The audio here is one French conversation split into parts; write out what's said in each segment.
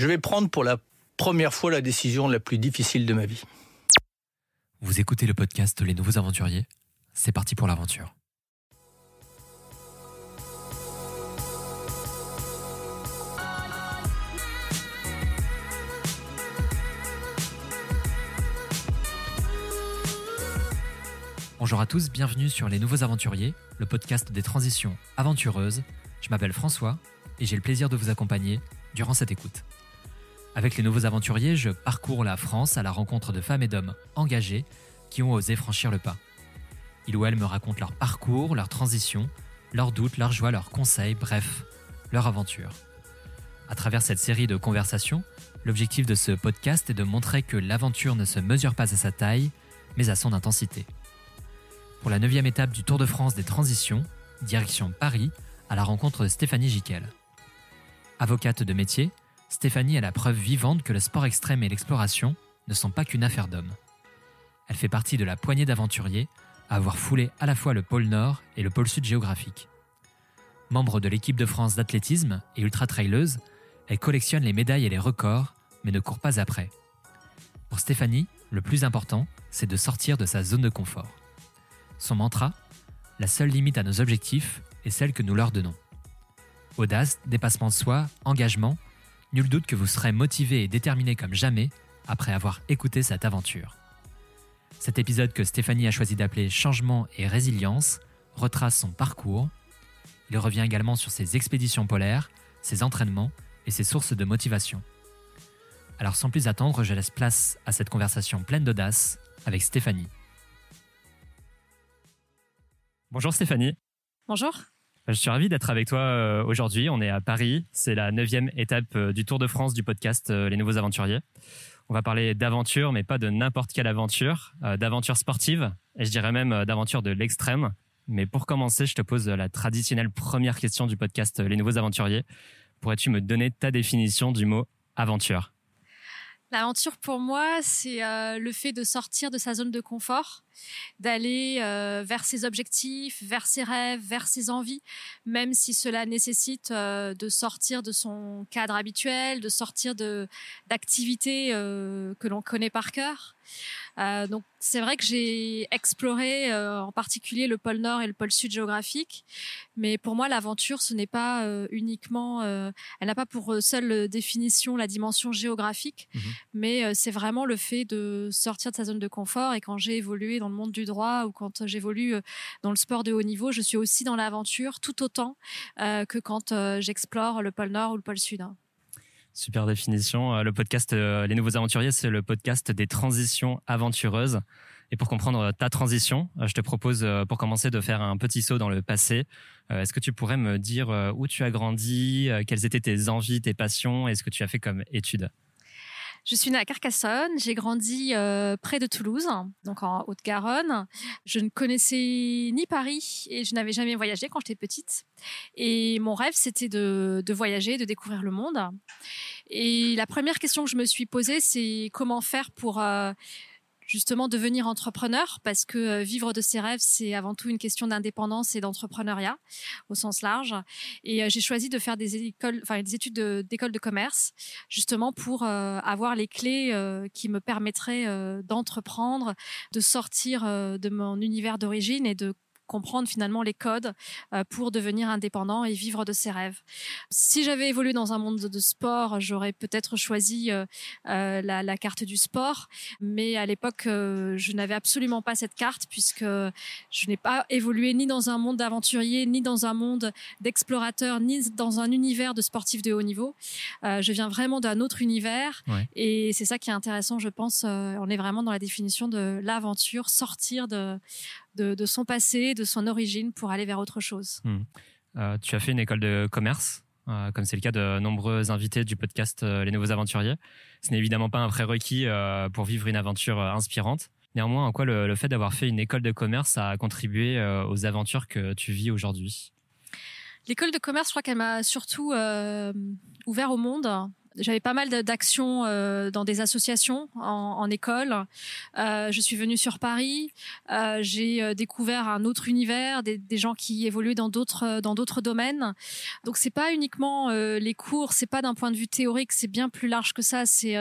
Je vais prendre pour la première fois la décision la plus difficile de ma vie. Vous écoutez le podcast Les Nouveaux Aventuriers C'est parti pour l'aventure. Bonjour à tous, bienvenue sur Les Nouveaux Aventuriers, le podcast des transitions aventureuses. Je m'appelle François et j'ai le plaisir de vous accompagner durant cette écoute. Avec Les Nouveaux Aventuriers, je parcours la France à la rencontre de femmes et d'hommes engagés qui ont osé franchir le pas. Ils ou elles me racontent leur parcours, leur transition, leurs doutes, leurs joies, leurs conseils, bref, leur aventure. À travers cette série de conversations, l'objectif de ce podcast est de montrer que l'aventure ne se mesure pas à sa taille, mais à son intensité pour la neuvième étape du Tour de France des transitions, direction Paris, à la rencontre de Stéphanie Giquel. Avocate de métier, Stéphanie est la preuve vivante que le sport extrême et l'exploration ne sont pas qu'une affaire d'hommes. Elle fait partie de la poignée d'aventuriers à avoir foulé à la fois le pôle Nord et le pôle Sud géographique. Membre de l'équipe de France d'athlétisme et ultra-traileuse, elle collectionne les médailles et les records, mais ne court pas après. Pour Stéphanie, le plus important, c'est de sortir de sa zone de confort. Son mantra La seule limite à nos objectifs est celle que nous leur donnons. Audace, dépassement de soi, engagement, nul doute que vous serez motivé et déterminé comme jamais après avoir écouté cette aventure. Cet épisode que Stéphanie a choisi d'appeler Changement et résilience retrace son parcours. Il revient également sur ses expéditions polaires, ses entraînements et ses sources de motivation. Alors sans plus attendre, je laisse place à cette conversation pleine d'audace avec Stéphanie. Bonjour Stéphanie. Bonjour. Je suis ravi d'être avec toi euh, aujourd'hui. On est à Paris. C'est la neuvième étape euh, du Tour de France du podcast euh, Les Nouveaux Aventuriers. On va parler d'aventure, mais pas de n'importe quelle aventure, d'aventure sportive, et je dirais même d'aventure de l'extrême. Mais pour commencer, je te pose la traditionnelle première question du podcast Les Nouveaux Aventuriers. Pourrais-tu me donner ta définition du mot aventure? L'aventure pour moi, c'est euh, le fait de sortir de sa zone de confort, d'aller euh, vers ses objectifs, vers ses rêves, vers ses envies, même si cela nécessite euh, de sortir de son cadre habituel, de sortir de d'activités que l'on connaît par cœur. Euh, donc c'est vrai que j'ai exploré euh, en particulier le pôle Nord et le pôle Sud géographique, mais pour moi l'aventure ce n'est pas euh, uniquement, elle n'a pas pour seule définition la dimension géographique, mhm. mais c'est vraiment le fait de sortir de sa zone de confort. Et quand j'ai évolué dans le monde du droit ou quand j'évolue dans le sport de haut niveau, je suis aussi dans l'aventure tout autant que quand j'explore le pôle Nord ou le pôle Sud. Super définition. Euh, le podcast euh, Les Nouveaux Aventuriers, c'est le podcast des transitions aventureuses. Et pour comprendre ta transition, euh, je te propose pour commencer de faire un petit saut dans le passé. Est-ce que tu pourrais me dire où tu as grandi, quelles étaient tes envies, tes passions et ce que tu as fait comme études je suis née à Carcassonne, j'ai grandi euh, près de Toulouse, donc en Haute-Garonne. Je ne connaissais ni Paris et je n'avais jamais voyagé quand j'étais petite. Et mon rêve, c'était de, voyager, de découvrir le monde. Et la première question que je me suis posée, c'est comment faire pour euh, justement devenir entrepreneur parce que euh, vivre de ses rêves, c'est avant tout une question d'indépendance et d'entrepreneuriat au sens large. Et euh, j'ai choisi de faire des écoles, enfin des études d'école de, commerce justement pour euh, avoir les clés qui me permettraient d'entreprendre, de sortir de mon univers d'origine et de comprendre finalement les codes euh, pour devenir indépendant et vivre de ses rêves. Si j'avais évolué dans un monde de sport, j'aurais peut-être choisi euh, euh, la, la, carte du sport, mais à l'époque, je n'avais absolument pas cette carte puisque je n'ai pas évolué ni dans un monde d'aventurier, ni dans un monde d'explorateur, ni dans un univers de sportif de haut niveau. je viens vraiment d'un autre univers et c'est ça qui est intéressant, je pense. on est vraiment dans la définition de l'aventure, sortir de de, son passé, de son origine pour aller vers autre chose. Hmm. Euh, tu as fait une école de commerce, euh, comme c'est le cas de nombreux invités du podcast euh, Les Nouveaux Aventuriers. Ce n'est évidemment pas un prérequis pour vivre une aventure inspirante. Néanmoins, en quoi le, fait d'avoir fait une école de commerce a contribué aux aventures que tu vis aujourd'hui? L'école de commerce, je crois qu'elle m'a surtout ouvert au monde j'avais pas mal d'actions dans des associations en, école. je suis venue sur Paris. j'ai découvert un autre univers, des, des gens qui évoluaient dans d'autres dans d'autres domaines. Donc c'est pas uniquement les cours, c'est pas d'un point de vue théorique, c'est bien plus large que ça. C'est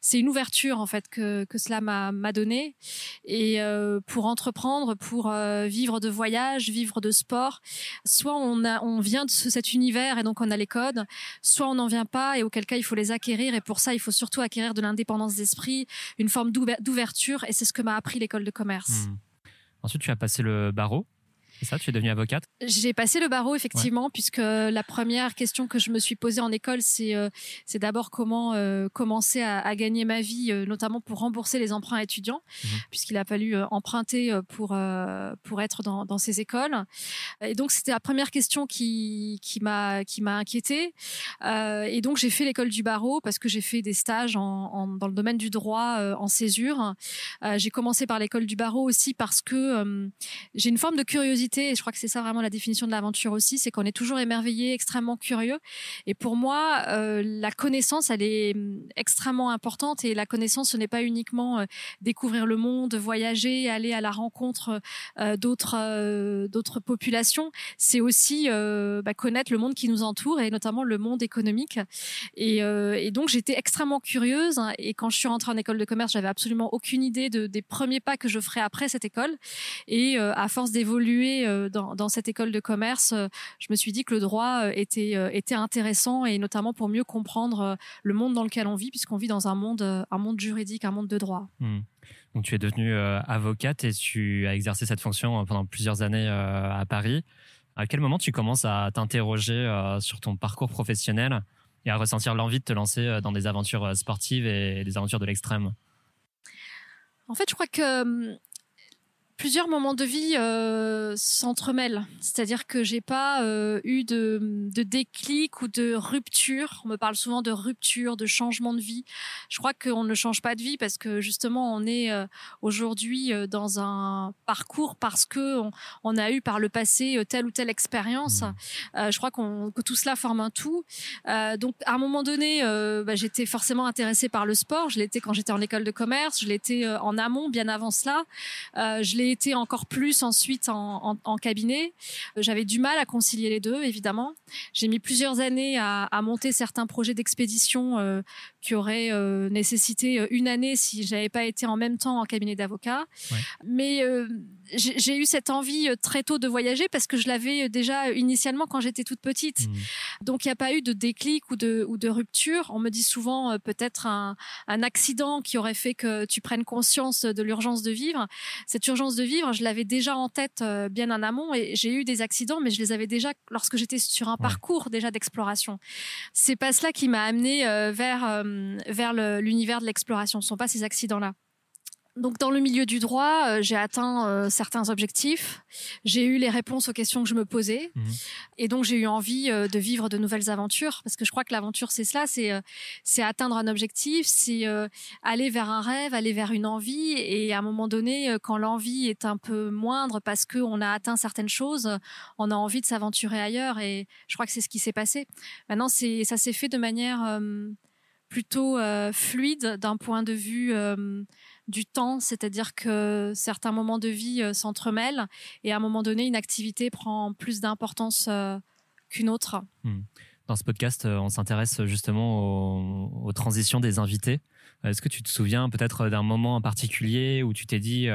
c'est une ouverture en fait que que cela m'a m'a donné. Et pour entreprendre, pour vivre de voyage, vivre de sport, soit on a on vient de cet univers et donc on a les codes, soit on n'en vient pas et auquel cas il faut les acquérir et pour ça il faut surtout acquérir de l'indépendance d'esprit, une forme d'ouverture et c'est ce que m'a appris l'école de commerce. Hmm. Ensuite tu as passé le barreau. C'est ça, tu es devenue avocate? J'ai passé le barreau effectivement, puisque la première question que je me suis posée en école, c'est euh, c'est d'abord comment euh, commencer à, à, gagner ma vie, euh, notamment pour rembourser les emprunts étudiants, mhm. puisqu'il a fallu emprunter pour pour être dans, dans ces écoles. Et donc c'était la première question qui qui m'a qui m'a inquiétée. et donc j'ai fait l'école du barreau parce que j'ai fait des stages en, en, dans le domaine du droit en césure. j'ai commencé par l'école du barreau aussi parce que j'ai une forme de curiosité et je crois que c'est ça vraiment la définition de l'aventure aussi, c'est qu'on est toujours émerveillé, extrêmement curieux. Et pour moi, euh, la connaissance, elle est hum, extrêmement importante. Et la connaissance, ce n'est pas uniquement euh, découvrir le monde, voyager, aller à la rencontre euh, d'autres d'autres populations. C'est aussi bah, connaître le monde qui nous entoure et notamment le monde économique. Et, donc j'étais extrêmement curieuse. Hein, et quand je suis rentrée en école de commerce, j'avais absolument aucune idée de, des premiers pas que je ferais après cette école. Et à force d'évoluer euh, dans, cette école de commerce, euh, je me suis dit que le droit euh, était, était intéressant et notamment pour mieux comprendre le monde dans lequel on vit, puisqu'on vit dans un monde, un monde juridique, un monde de droit. Hmm. Donc tu es devenue avocate et tu as exercé cette fonction pendant plusieurs années à Paris. À quel moment tu commences à t'interroger sur ton parcours professionnel et à ressentir l'envie de te lancer dans des aventures sportives et des aventures de l'extrême? En fait, je crois que hum, plusieurs moments de vie euh, s'entremêlent. C'est-à-dire que j'ai pas euh, eu de, de, déclic ou de rupture. On me parle souvent de rupture, de changement de vie. Je crois qu'on ne change pas de vie parce que justement on est euh, aujourd'hui euh, dans un parcours parce que on, a eu par le passé telle ou telle expérience. Mmh. je crois qu'on que tout cela forme un tout. donc à un moment donné, bah, j'étais forcément intéressée par le sport. Je l'étais quand j'étais en école de commerce. Je l'étais en amont, bien avant cela. je l'ai été encore plus ensuite en, cabinet. Euh, j'avais du mal à concilier les deux, évidemment. J'ai mis plusieurs années à, monter certains projets d'expédition euh, qui auraient euh, nécessité une année si j'avais pas été en même temps en cabinet d'avocat. Mais j'ai eu cette envie très tôt de voyager parce que je l'avais déjà initialement quand j'étais toute petite. Mmh. Donc il n'y a pas eu de déclic ou de, ou de rupture. On me dit souvent peut-être un, un accident qui aurait fait que tu prennes conscience de l'urgence de vivre. Cette urgence de vivre, je l'avais déjà en tête euh, bien en amont et j'ai eu des accidents, mais je les avais déjà lorsque j'étais sur un parcours déjà d'exploration. C'est pas cela qui m'a amené euh, vers euh, vers l'univers de l'exploration. Ce sont pas ces accidents-là. Donc dans le milieu du droit, euh, j'ai atteint euh, certains objectifs. J'ai eu les réponses aux questions que je me posais, mhm. et donc j'ai eu envie euh, de vivre de nouvelles aventures parce que je crois que l'aventure c'est cela, c'est c'est atteindre un objectif, c'est aller vers un rêve, aller vers une envie, et à un moment donné, quand l'envie est un peu moindre parce que on a atteint certaines choses, on a envie de s'aventurer ailleurs, et je crois que c'est ce qui s'est passé. Maintenant, c'est ça s'est fait de manière plutôt fluide d'un point de vue du temps, c'est-à-dire que certains moments de vie euh, s'entremêlent et à un moment donné, une activité prend plus d'importance euh, qu'une autre. Hmm. Dans ce podcast, euh, on s'intéresse justement aux, transitions des invités. Est-ce que tu te souviens peut-être d'un moment en particulier où tu t'es dit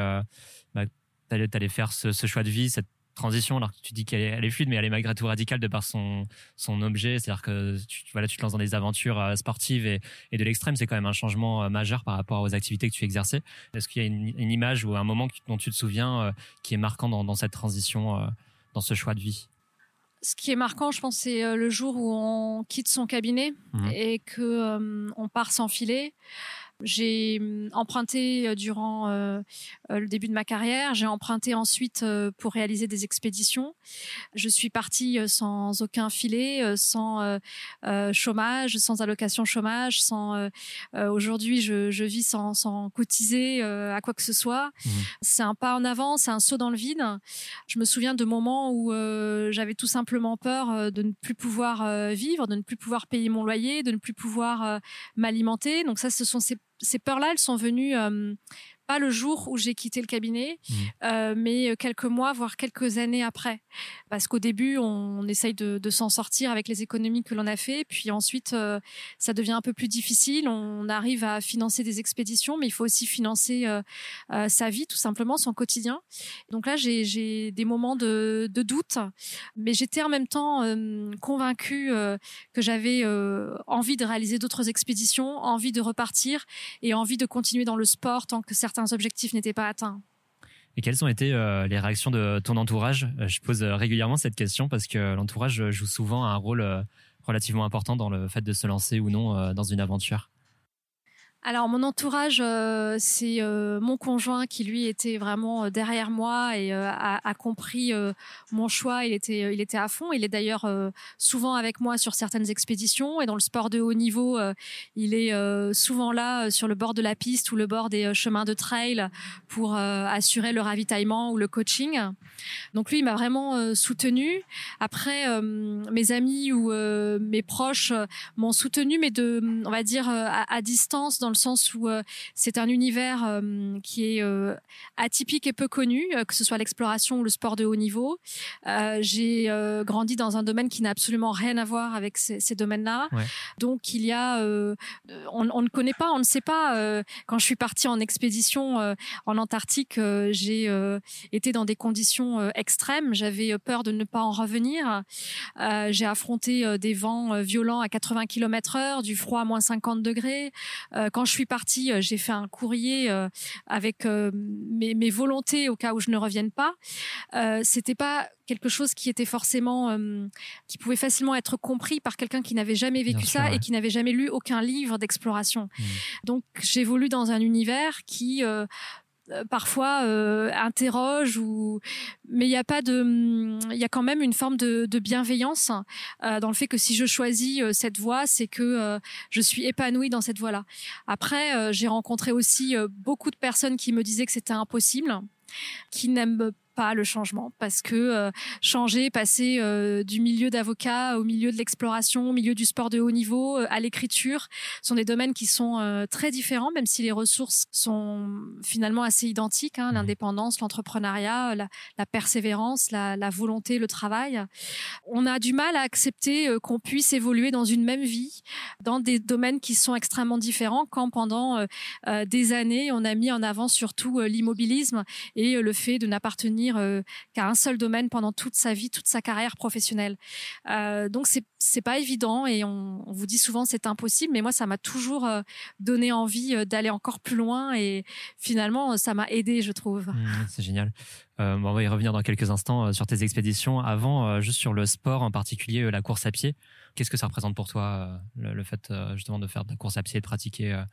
bah, tu allais, faire ce, ce, choix de vie, cette transition alors que tu dis qu'elle est, fluide mais elle est malgré tout radicale de par son son objet. C'est-à-dire que tu voilà tu te lances dans des aventures euh, sportives et, et de l'extrême. C'est quand même un changement euh, majeur par rapport aux activités que tu exerçais. Est-ce qu'il y a une, une, image ou un moment dont tu te souviens euh, qui est marquant dans, dans cette transition dans ce choix de vie? Ce qui est marquant, je pense, c'est le jour où on quitte son cabinet mmh. et que on part s'enfiler J'ai hum, emprunté euh, durant euh, euh, le début de ma carrière. J'ai emprunté ensuite pour réaliser des expéditions. Je suis partie sans aucun filet, sans chômage, sans allocation chômage, sans. Aujourd'hui, je, je, vis sans, sans cotiser à quoi que ce soit. Mmh. C'est un pas en avant, c'est un saut dans le vide. Je me souviens de moments où j'avais tout simplement peur de ne plus pouvoir vivre, de ne plus pouvoir payer mon loyer, de ne plus pouvoir m'alimenter. Donc ça, ce sont ces ces peurs-là, elles sont venues pas le jour où j'ai quitté le cabinet, mmh. euh, mais quelques mois, voire quelques années après. Parce qu'au début, on, essaye de, s'en sortir avec les économies que l'on a fait, puis ensuite, euh, ça devient un peu plus difficile. On arrive à financer des expéditions, mais il faut aussi financer euh, sa vie, tout simplement, son quotidien. Donc là, j'ai des moments de, doute, mais j'étais en même temps convaincue que j'avais envie de réaliser d'autres expéditions, envie de repartir et envie de continuer dans le sport tant que certains certains objectifs n'étaient pas atteints. Et quelles ont été euh, les réactions de ton entourage? Euh, Je pose euh, régulièrement cette question parce que l'entourage joue souvent un rôle relativement important dans le fait de se lancer ou non dans une aventure. Alors mon entourage, euh, c'est euh, mon conjoint qui lui était vraiment euh, derrière moi et a, a, compris mon choix. Il était, il était à fond. Il est d'ailleurs souvent avec moi sur certaines expéditions et dans le sport de haut niveau, il est souvent là sur le bord de la piste ou le bord des chemins de trail pour assurer le ravitaillement ou le coaching. Donc lui, il m'a vraiment soutenu. Après, mes amis ou mes proches m'ont soutenu, mais de, on va dire à, à distance dans le sens où euh, c'est un univers euh, qui est euh, atypique et peu connu, que ce soit l'exploration ou le sport de haut niveau. J'ai grandi dans un domaine qui n'a absolument rien à voir avec ces, domaines-là. Donc il y a, on, on, ne connaît pas, on ne sait pas. quand je suis partie en expédition en Antarctique, j'ai été dans des conditions extrêmes. J'avais peur de ne pas en revenir. j'ai affronté des vents violents à 80 km/h, du froid à moins 50 degrés. quand je suis partie, euh, j'ai fait un courrier euh, avec euh, mes, mes, volontés au cas où je ne revienne pas. C'était pas quelque chose qui était forcément, qui pouvait facilement être compris par quelqu'un qui n'avait jamais vécu ça et qui n'avait jamais lu aucun livre d'exploration. Mmh. Donc j'évolue dans un univers qui euh, parfois euh, interroge ou mais il n'y a pas de il y a quand même une forme de, de bienveillance euh, dans le fait que si je choisis euh, cette voie c'est que je suis épanouie dans cette voie là après j'ai rencontré aussi beaucoup de personnes qui me disaient que c'était impossible qui n'aiment pas le changement parce que euh, changer, passer euh, du milieu d'avocat au milieu de l'exploration, au milieu du sport de haut niveau, euh, à l'écriture, sont des domaines qui sont très différents, même si les ressources sont finalement assez identiques. Hein, mmh. L'indépendance, l'entrepreneuriat, la, la, persévérance, la, la, volonté, le travail. On a du mal à accepter qu'on puisse évoluer dans une même vie, dans des domaines qui sont extrêmement différents, quand pendant des années on a mis en avant surtout l'immobilisme et le fait de n'appartenir euh, qu'à un seul domaine pendant toute sa vie, toute sa carrière professionnelle. Euh, donc c'est c'est pas évident et on, vous dit souvent c'est impossible, mais moi ça m'a toujours euh, donné envie d'aller encore plus loin et finalement ça m'a aidé, je trouve. Mmh, c'est génial. on va y revenir dans quelques instants sur tes expéditions. Avant, juste sur le sport, en particulier la course à pied. Qu'est-ce que ça représente pour toi, le, fait justement de faire de la course à pied et de pratiquer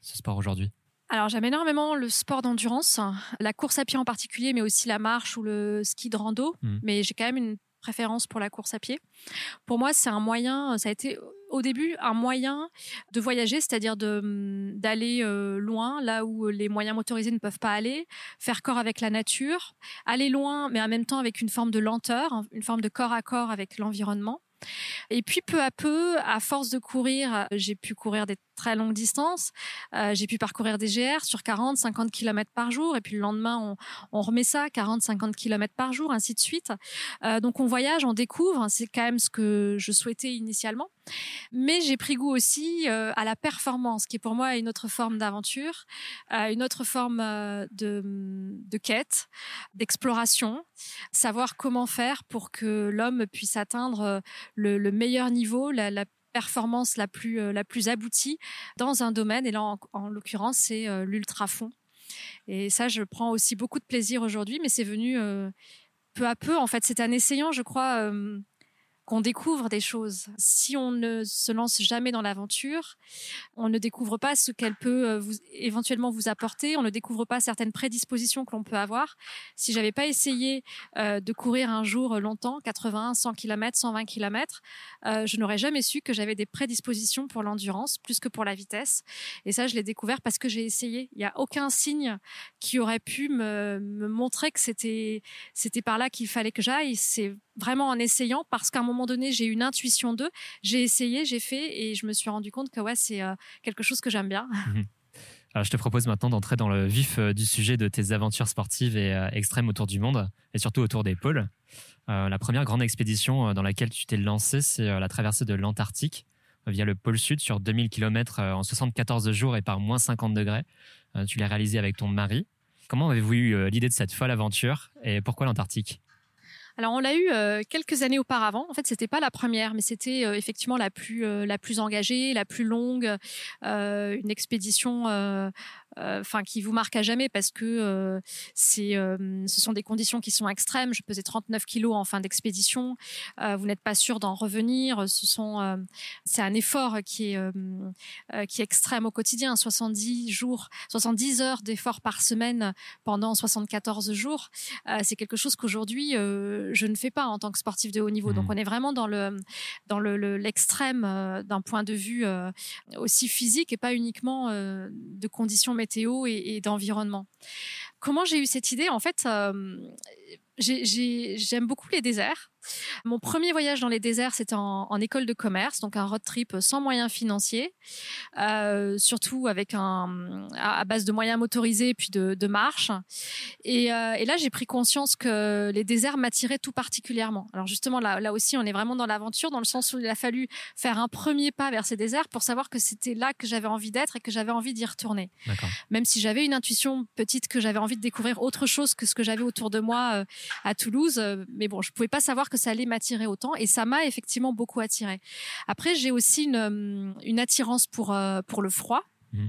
ce sport aujourd'hui? Alors j'aime énormément le sport d'endurance, la course à pied en particulier, mais aussi la marche ou le ski de rando. Mmh. Mais j'ai quand même une préférence pour la course à pied. Pour moi, c'est un moyen, ça a été au début un moyen de voyager, c'est-à-dire de d'aller euh, loin, là où les moyens motorisés ne peuvent pas aller, faire corps avec la nature, aller loin, mais en même temps avec une forme de lenteur, une forme de corps à corps avec l'environnement. Et puis peu à peu, à force de courir, j'ai pu courir des très longues distances. Euh, j'ai pu parcourir des GR sur 40, 50 km par jour. Et puis le lendemain, on, remet ça, 40, 50 km par jour, ainsi de suite. Euh, donc on voyage, on découvre. C'est quand même ce que je souhaitais initialement. Mais j'ai pris goût aussi euh, à la performance, qui est pour moi une autre forme d'aventure, euh, une autre forme euh, de, quête, d'exploration. Savoir comment faire pour que l'homme puisse atteindre le, le meilleur niveau, la, performance la plus, la plus aboutie dans un domaine. Et là, en, l'occurrence, c'est euh, l'ultra fond. Et ça, je prends aussi beaucoup de plaisir aujourd'hui, mais c'est venu peu à peu. En fait, c'est un essayant, je crois, qu'on découvre des choses. Si on ne se lance jamais dans l'aventure, on ne découvre pas ce qu'elle peut euh, vous, éventuellement vous apporter, on ne découvre pas certaines prédispositions que l'on peut avoir. Si j'avais pas essayé euh, de courir un jour longtemps, 80, 100 km, 120 km, je n'aurais jamais su que j'avais des prédispositions pour l'endurance plus que pour la vitesse. Et ça, je l'ai découvert parce que j'ai essayé. Il n'y a aucun signe qui aurait pu me, me montrer que c'était c'était par là qu'il fallait que j'aille. C'est vraiment en essayant parce qu'à un moment donné, j'ai une intuition d'eux. J'ai essayé, j'ai fait et je me suis rendu compte que ouais, c'est euh, quelque chose que j'aime bien. Mhm. Alors, je te propose maintenant d'entrer dans le vif euh, du sujet de tes aventures sportives et euh, extrêmes autour du monde et surtout autour des pôles. la première grande expédition dans laquelle tu t'es lancé, c'est la traversée de l'Antarctique via le pôle sud sur 2000 km en 74 jours et par moins 50 degrés. tu l'as réalisé avec ton mari. Comment avez-vous eu l'idée de cette folle aventure et pourquoi l'Antarctique? Alors on l'a eu euh, quelques années auparavant. En fait, c'était pas la première, mais c'était euh, effectivement la plus euh, la plus engagée, la plus longue, une expédition enfin qui vous marque à jamais parce que euh, c'est, euh, ce sont des conditions qui sont extrêmes. Je pesais 39 kilos en fin d'expédition. vous n'êtes pas sûr d'en revenir. Ce sont, c'est un effort qui est qui est extrême au quotidien. 70 jours, 70 heures d'effort par semaine pendant 74 jours. c'est quelque chose qu'aujourd'hui je ne fais pas en tant que sportif de haut niveau. Donc mmh. on est vraiment dans le dans le, l'extrême d'un point de vue aussi physique et pas uniquement de conditions et, d'environnement. Comment j'ai eu cette idée? En fait, euh, j'aime beaucoup les déserts. Mon premier voyage dans les déserts, c'était en, école de commerce, donc un road trip sans moyens financiers, euh, surtout avec un à, base de moyens motorisés puis de, de marche. Et, euh, et là, j'ai pris conscience que les déserts m'attiraient tout particulièrement. Alors justement, là, là aussi, on est vraiment dans l'aventure, dans le sens où il a fallu faire un premier pas vers ces déserts pour savoir que c'était là que j'avais envie d'être et que j'avais envie d'y retourner. Même si j'avais une intuition petite que j'avais envie de découvrir autre chose que ce que j'avais autour de moi euh, à Toulouse, mais bon, je pouvais pas savoir que ça allait m'attirer autant et ça m'a effectivement beaucoup attiré. Après, j'ai aussi une, une attirance pour, euh, pour le froid. Mmh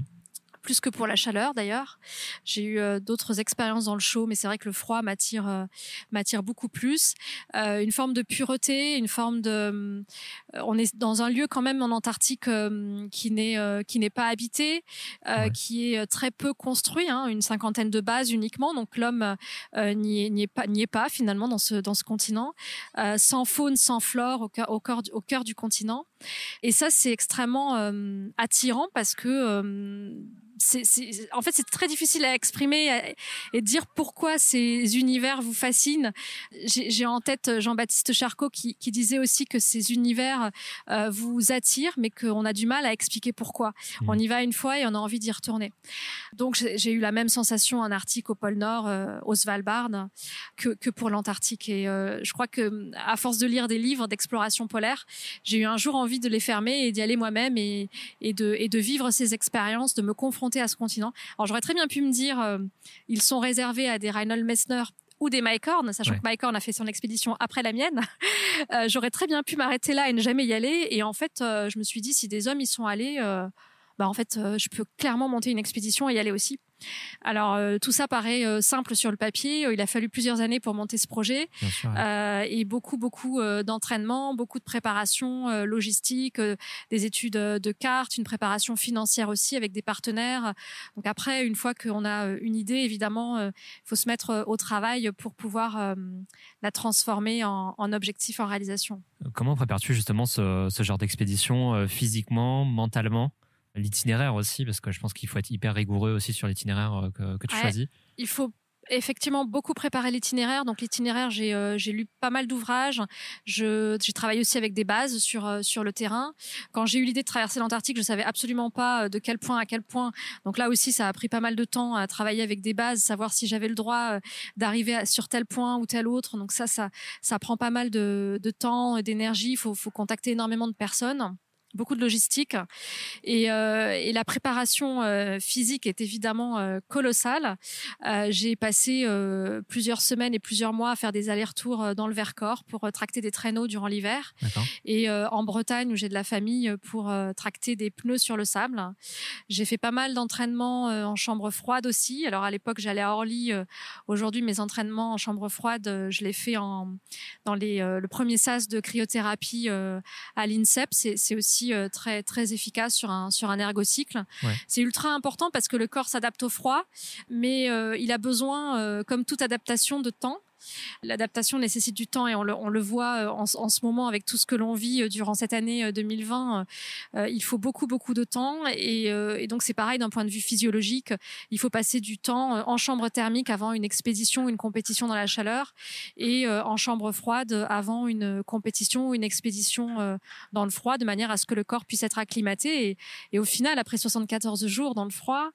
plus que pour la chaleur d'ailleurs. J'ai eu euh, d'autres expériences dans le chaud, mais c'est vrai que le froid m'attire euh, m'attire beaucoup plus. Euh, une forme de pureté, une forme de. on est dans un lieu quand même en Antarctique qui n'est qui n'est pas habité, qui est très peu construit, hein, une cinquantaine de bases uniquement. Donc l'homme n'y est, pas n'y est pas finalement dans ce dans ce continent, sans faune, sans flore au cœur au cœur, au cœur du continent. Et ça c'est extrêmement attirant parce que c'est, en fait, c'est très difficile à exprimer et dire pourquoi ces univers vous fascinent. J'ai, en tête Jean-Baptiste Charcot qui, qui, disait aussi que ces univers euh, vous attirent, mais qu'on a du mal à expliquer pourquoi. Mmh. On y va une fois et on a envie d'y retourner. Donc, j'ai, eu la même sensation en Arctique, au pôle Nord, euh, au Svalbard, que, que pour l'Antarctique. Et euh, je crois que, à force de lire des livres d'exploration polaire, j'ai eu un jour envie de les fermer et d'y aller moi-même et, et, de, et de vivre ces expériences, de me confronter à ce continent. Alors j'aurais très bien pu me dire, euh, ils sont réservés à des Reinhold Messner ou des Mike Horn, sachant que Mike Horn a fait son expédition après la mienne. Euh, j'aurais très bien pu m'arrêter là et ne jamais y aller. Et en fait, euh, je me suis dit, si des hommes y sont allés, bah en fait, je peux clairement monter une expédition et y aller aussi. Alors euh, tout ça paraît euh, simple sur le papier. Euh, il a fallu plusieurs années pour monter ce projet et beaucoup beaucoup d'entraînement, beaucoup de préparation logistique, des études de cartes, une préparation financière aussi avec des partenaires. Donc après, une fois qu'on a une idée, évidemment, il faut se mettre au travail pour pouvoir la transformer en, objectif, en réalisation. Comment prépares-tu justement ce, ce genre d'expédition physiquement, mentalement? L'itinéraire aussi, parce que je pense qu'il faut être hyper rigoureux aussi sur l'itinéraire euh, que, que, tu choisis. Il faut effectivement beaucoup préparé l'itinéraire. Donc l'itinéraire, j'ai euh, lu pas mal d'ouvrages. Je j'ai travaillé aussi avec des bases sur euh, sur le terrain. Quand j'ai eu l'idée de traverser l'Antarctique, je savais absolument pas de quel point à quel point. Donc là aussi, ça a pris pas mal de temps à travailler avec des bases, savoir si j'avais le droit d'arriver sur tel point ou tel autre. Donc ça, ça ça prend pas mal de de temps, d'énergie. Il faut faut contacter énormément de personnes. Beaucoup de logistique et, euh, et la préparation euh, physique est évidemment euh, colossale. Euh, j'ai passé euh, plusieurs semaines et plusieurs mois à faire des allers-retours euh, dans le Vercors pour tracter des traîneaux durant l'hiver et euh, en Bretagne où j'ai de la famille pour tracter des pneus sur le sable. J'ai fait pas mal d'entraînements euh, en chambre froide aussi. Alors à l'époque j'allais à Orly. euh, Aujourd'hui mes entraînements en chambre froide, euh, je les fais en dans les euh, le premier sas de cryothérapie euh, à l'INSEP. C'est c'est aussi euh, très très efficace sur un sur un ergocycle. Ouais. C'est ultra important parce que le corps s'adapte au froid, mais euh, il a besoin, euh, comme toute adaptation, de temps. L'adaptation nécessite du temps et on le, voit euh, en, ce moment avec tout ce que l'on vit euh, durant cette année euh, 2020. euh, il faut beaucoup, beaucoup de temps et, donc c'est pareil d'un point de vue physiologique. Il faut passer du temps en chambre thermique avant une expédition une compétition dans la chaleur et en chambre froide avant une compétition ou une expédition dans le froid de manière à ce que le corps puisse être acclimaté. Et, et au final, après 74 jours dans le froid,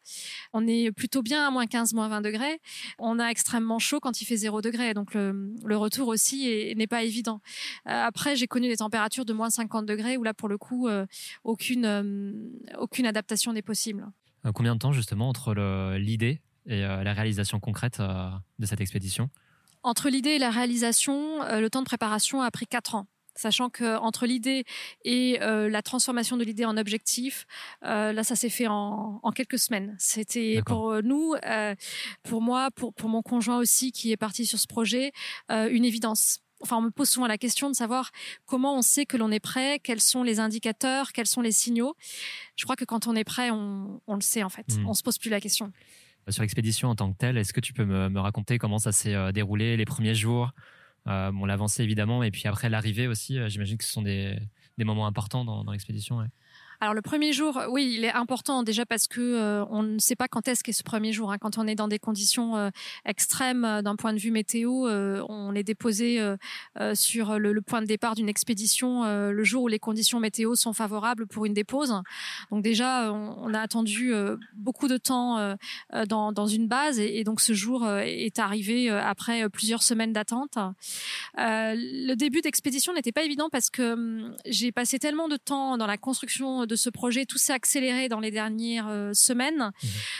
on est plutôt bien à moins 15, moins 20 degrés. On a extrêmement chaud quand il fait 0 degré. Donc le, le retour aussi est- n'est pas évident. Euh, après, j'ai connu des températures de moins 50 degrés où là, pour le coup, euh, aucune, euh, aucune adaptation n'est possible. Combien de temps justement entre l'idée et la réalisation concrète de cette expédition? Entre l'idée et la réalisation, le temps de préparation a pris 4 ans. Sachant que entre l'idée et euh, la transformation de l'idée en objectif, euh, là ça s'est fait en, en quelques semaines. C'était pour nous, euh, pour moi, pour, pour mon conjoint aussi qui est parti sur ce projet, une évidence. Enfin, on me pose souvent la question de savoir comment on sait que l'on est prêt, quels sont les indicateurs, quels sont les signaux. Je crois que quand on est prêt, on, on le sait en fait. Mhm. On se pose plus la question. Sur l'expédition en tant que telle, est-ce que tu peux me, me raconter comment ça s'est déroulé les premiers jours euh, Bon, l'avancée évidemment, et puis après l'arrivée aussi, euh, j'imagine que ce sont des, moments importants dans, l'expédition. Alors le premier jour, oui, il est important déjà parce que euh, on ne sait pas quand est-ce qu'est ce premier jour. hein. Quand on est dans des conditions euh, extrêmes euh, d'un point de vue météo, on est déposé sur le, point de départ d'une expédition le jour où les conditions météo sont favorables pour une dépose. Donc déjà, on, a attendu beaucoup de temps dans, une base et, donc ce jour est arrivé après plusieurs semaines d'attente. Le début d'expédition n'était pas évident parce que hum, j'ai passé tellement de temps dans la construction de ce projet, tout s'est accéléré dans les dernières euh, semaines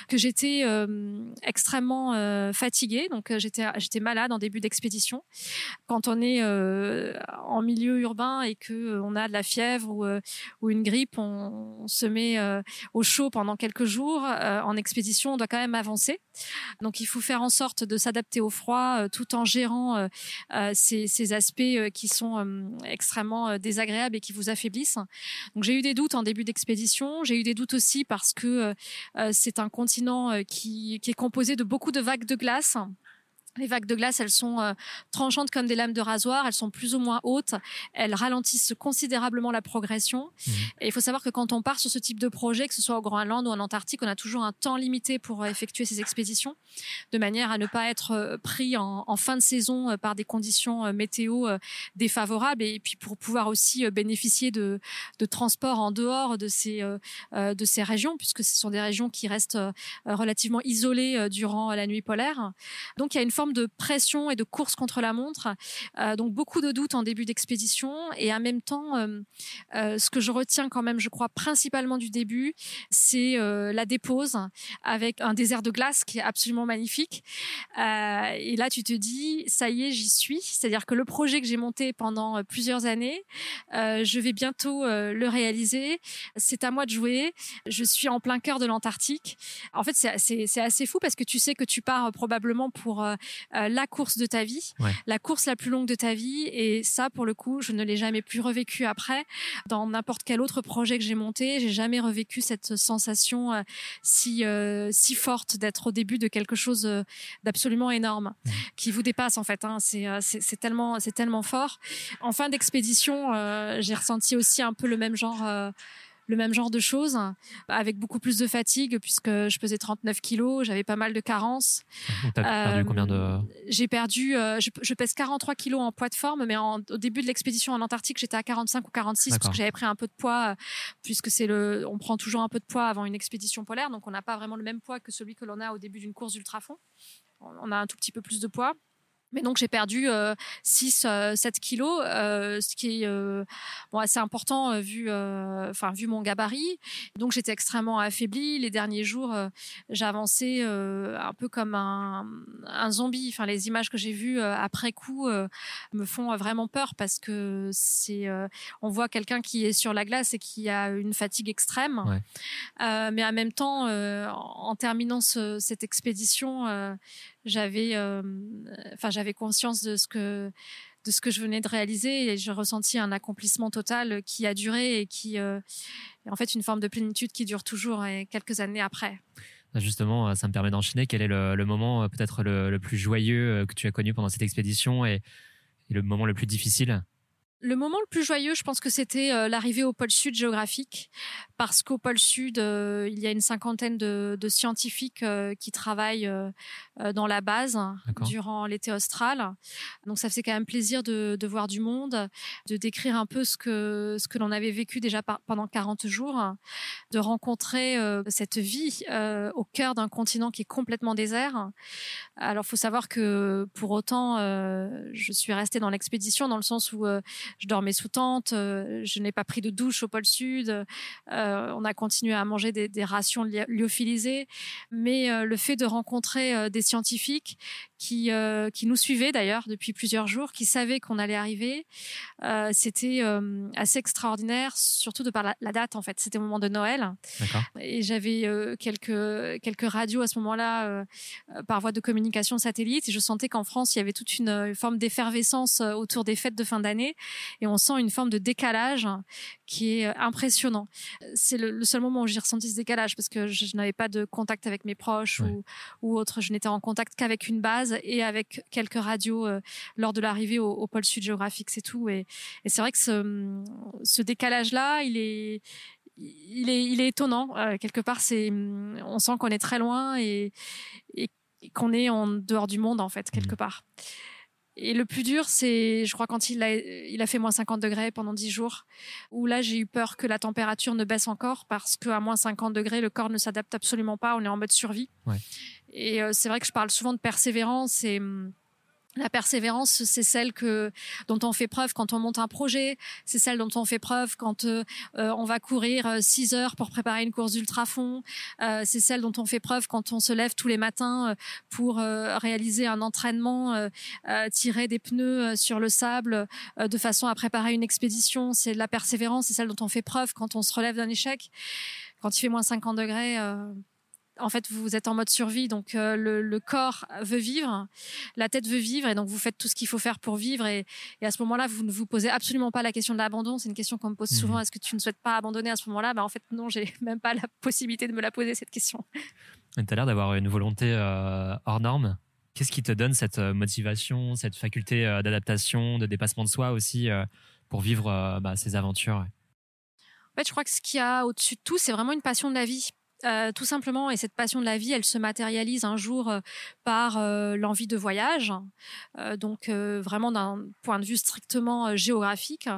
que j'étais euh, extrêmement euh, fatiguée. Donc j'étais j'étais malade en début d'expédition. Quand on est en milieu urbain et que on a de la fièvre ou, ou une grippe, on, on se met au chaud pendant quelques jours. En expédition, on doit quand même avancer. Donc il faut faire en sorte de s'adapter au froid tout en gérant ces, ces aspects qui sont extrêmement désagréables et qui vous affaiblissent. Donc j'ai eu des doutes en début d'expédition. J'ai eu des doutes aussi parce que euh, euh, c'est un continent euh, qui, qui est composé de beaucoup de vagues de glace. Les vagues de glace, elles sont euh, tranchantes comme des lames de rasoir, elles sont plus ou moins hautes, elles ralentissent considérablement la progression. Mhm. Et il faut savoir que quand on part sur ce type de projet, que ce soit au Groenland ou en Antarctique, on a toujours un temps limité pour euh, effectuer ces expéditions, de manière à ne pas être euh, pris en, en fin de saison par des conditions météo défavorables, et puis pour pouvoir aussi bénéficier de, de transports en dehors de ces, euh, de ces régions, puisque ce sont des régions qui restent relativement isolées durant la nuit polaire. Donc il y a une forme de pression et de course contre la montre. Euh, donc beaucoup de doutes en début d'expédition et en même temps, euh, euh, ce que je retiens quand même, je crois principalement du début, c'est la dépose avec un désert de glace qui est absolument magnifique. Et là, tu te dis, ça y est, j'y suis. C'est-à-dire que le projet que j'ai monté pendant plusieurs années, je vais bientôt le réaliser. C'est à moi de jouer. Je suis en plein cœur de l'Antarctique. En fait, c'est assez fou parce que tu sais que tu pars probablement pour euh, la course de ta vie, Ouais. la course la plus longue de ta vie. Et ça, pour le coup, je ne l'ai jamais plus revécu après. Dans n'importe quel autre projet que j'ai monté, j'ai jamais revécu cette sensation euh, si euh, si forte d'être au début de quelque chose euh, d'absolument énorme, qui vous dépasse en fait. Hein. C'est tellement c'est tellement fort. En fin d'expédition, euh, j'ai ressenti aussi un peu le même genre. Le même genre de choses, avec beaucoup plus de fatigue puisque je pesais 39 kilos, j'avais pas mal de carences. T'as perdu Euh, combien de. J'ai perdu, euh, je, je pèse 43 kilos en poids de forme, mais en- au début de l'expédition en Antarctique, j'étais à 45 ou 46 parce que j'avais pris un peu de poids, euh, puisque c'est le, on prend toujours un peu de poids avant une expédition polaire, donc on n'a pas vraiment le même poids que celui que l'on a au début d'une course d'ultrafond. On on a un tout petit peu plus de poids. Mais donc j'ai perdu 6 euh, 7 euh, kilos, euh, ce qui est bon, assez important vu enfin vu mon gabarit. Donc j'étais extrêmement affaiblie. Les derniers jours, j'avançais un peu comme un, un, zombie. Enfin les images que j'ai vues après coup me font vraiment peur parce que c'est on voit quelqu'un qui est sur la glace et qui a une fatigue extrême. mais en même temps, en terminant cette expédition, j'avais euh, enfin j'avais conscience de ce que de ce que je venais de réaliser et j'ai ressenti un accomplissement total qui a duré et qui euh, est en fait une forme de plénitude qui dure toujours et quelques années après. Bah, justement, ça me permet d'enchaîner. Quel est le, moment euh, peut-être le, plus joyeux que tu as connu pendant cette expédition et le moment le plus difficile? Le moment le plus joyeux, je pense que c'était euh, l'arrivée au pôle sud géographique, parce qu'au pôle sud, euh, il y a une cinquantaine de, scientifiques euh, qui travaillent dans la base durant l'été austral. Donc ça faisait quand même plaisir de, voir du monde, de décrire un peu ce que ce que l'on avait vécu déjà pendant 40 jours, de rencontrer cette vie au cœur d'un continent qui est complètement désert. Alors faut savoir que pour autant, je suis restée dans l'expédition dans le sens où je dormais sous tente, euh, je n'ai pas pris de douche au pôle sud, euh, on a continué à manger des, rations lyophilisées, mais euh, le fait de rencontrer des scientifiques qui, qui nous suivaient d'ailleurs depuis plusieurs jours, qui savaient qu'on allait arriver, c'était assez extraordinaire, surtout de par la, date en fait. C'était au moment de Noël, et j'avais quelques quelques radios à ce moment-là par voie de communication satellite, et je sentais qu'en France il y avait toute une forme d'effervescence autour des fêtes de fin d'année et on sent une forme de décalage qui est euh, impressionnant. C'est le, seul moment où j'ai ressenti ce décalage parce que je, n'avais pas de contact avec mes proches ou, ou autre. Je n'étais en contact qu'avec une base et avec quelques radios euh, lors de l'arrivée au, pôle sud géographique, c'est tout. Et, c'est vrai que ce, ce décalage-là, il est, il est, il est étonnant. Euh, quelque part, c'est, on sent qu'on est très loin et, et qu'on est en dehors du monde, en fait, quelque mmh. part. Et le plus dur, c'est, je crois, quand il a, il a fait moins 50 degrés pendant 10 jours, où là, j'ai eu peur que la température ne baisse encore parce qu'à moins 50 degrés, le corps ne s'adapte absolument pas. On est en mode survie. Ouais. Et euh, c'est vrai que je parle souvent de persévérance et hum, la persévérance, c'est celle que dont on fait preuve quand on monte un projet. C'est celle dont on fait preuve quand euh, euh, on va courir 6 euh, heures pour préparer une course d'ultra-fond. c'est celle dont on fait preuve quand on se lève tous les matins pour réaliser un entraînement, tirer des pneus sur le sable de façon à préparer une expédition. C'est la persévérance. C'est celle dont on fait preuve quand on se relève d'un échec. Quand il fait moins 50 degrés en fait, vous êtes en mode survie, donc euh, le, corps veut vivre, la tête veut vivre, et donc vous faites tout ce qu'il faut faire pour vivre. Et, à ce moment-là, vous ne vous posez absolument pas la question de l'abandon. C'est une question qu'on me pose souvent. Mhm. Est-ce que tu ne souhaites pas abandonner à ce moment-là? Bah, En fait, non, j'ai même pas la possibilité de me la poser, cette question. Tu as l'air d'avoir une volonté euh, hors norme. Qu'est-ce qui te donne cette euh, motivation, cette faculté d'adaptation, de dépassement de soi aussi pour vivre bah, ces aventures? En fait, je crois que ce qu'il y a au-dessus de tout, c'est vraiment une passion de la vie. Euh, tout simplement, et cette passion de la vie, elle se matérialise un jour euh, par euh, l'envie de voyage, donc vraiment d'un point de vue strictement géographique.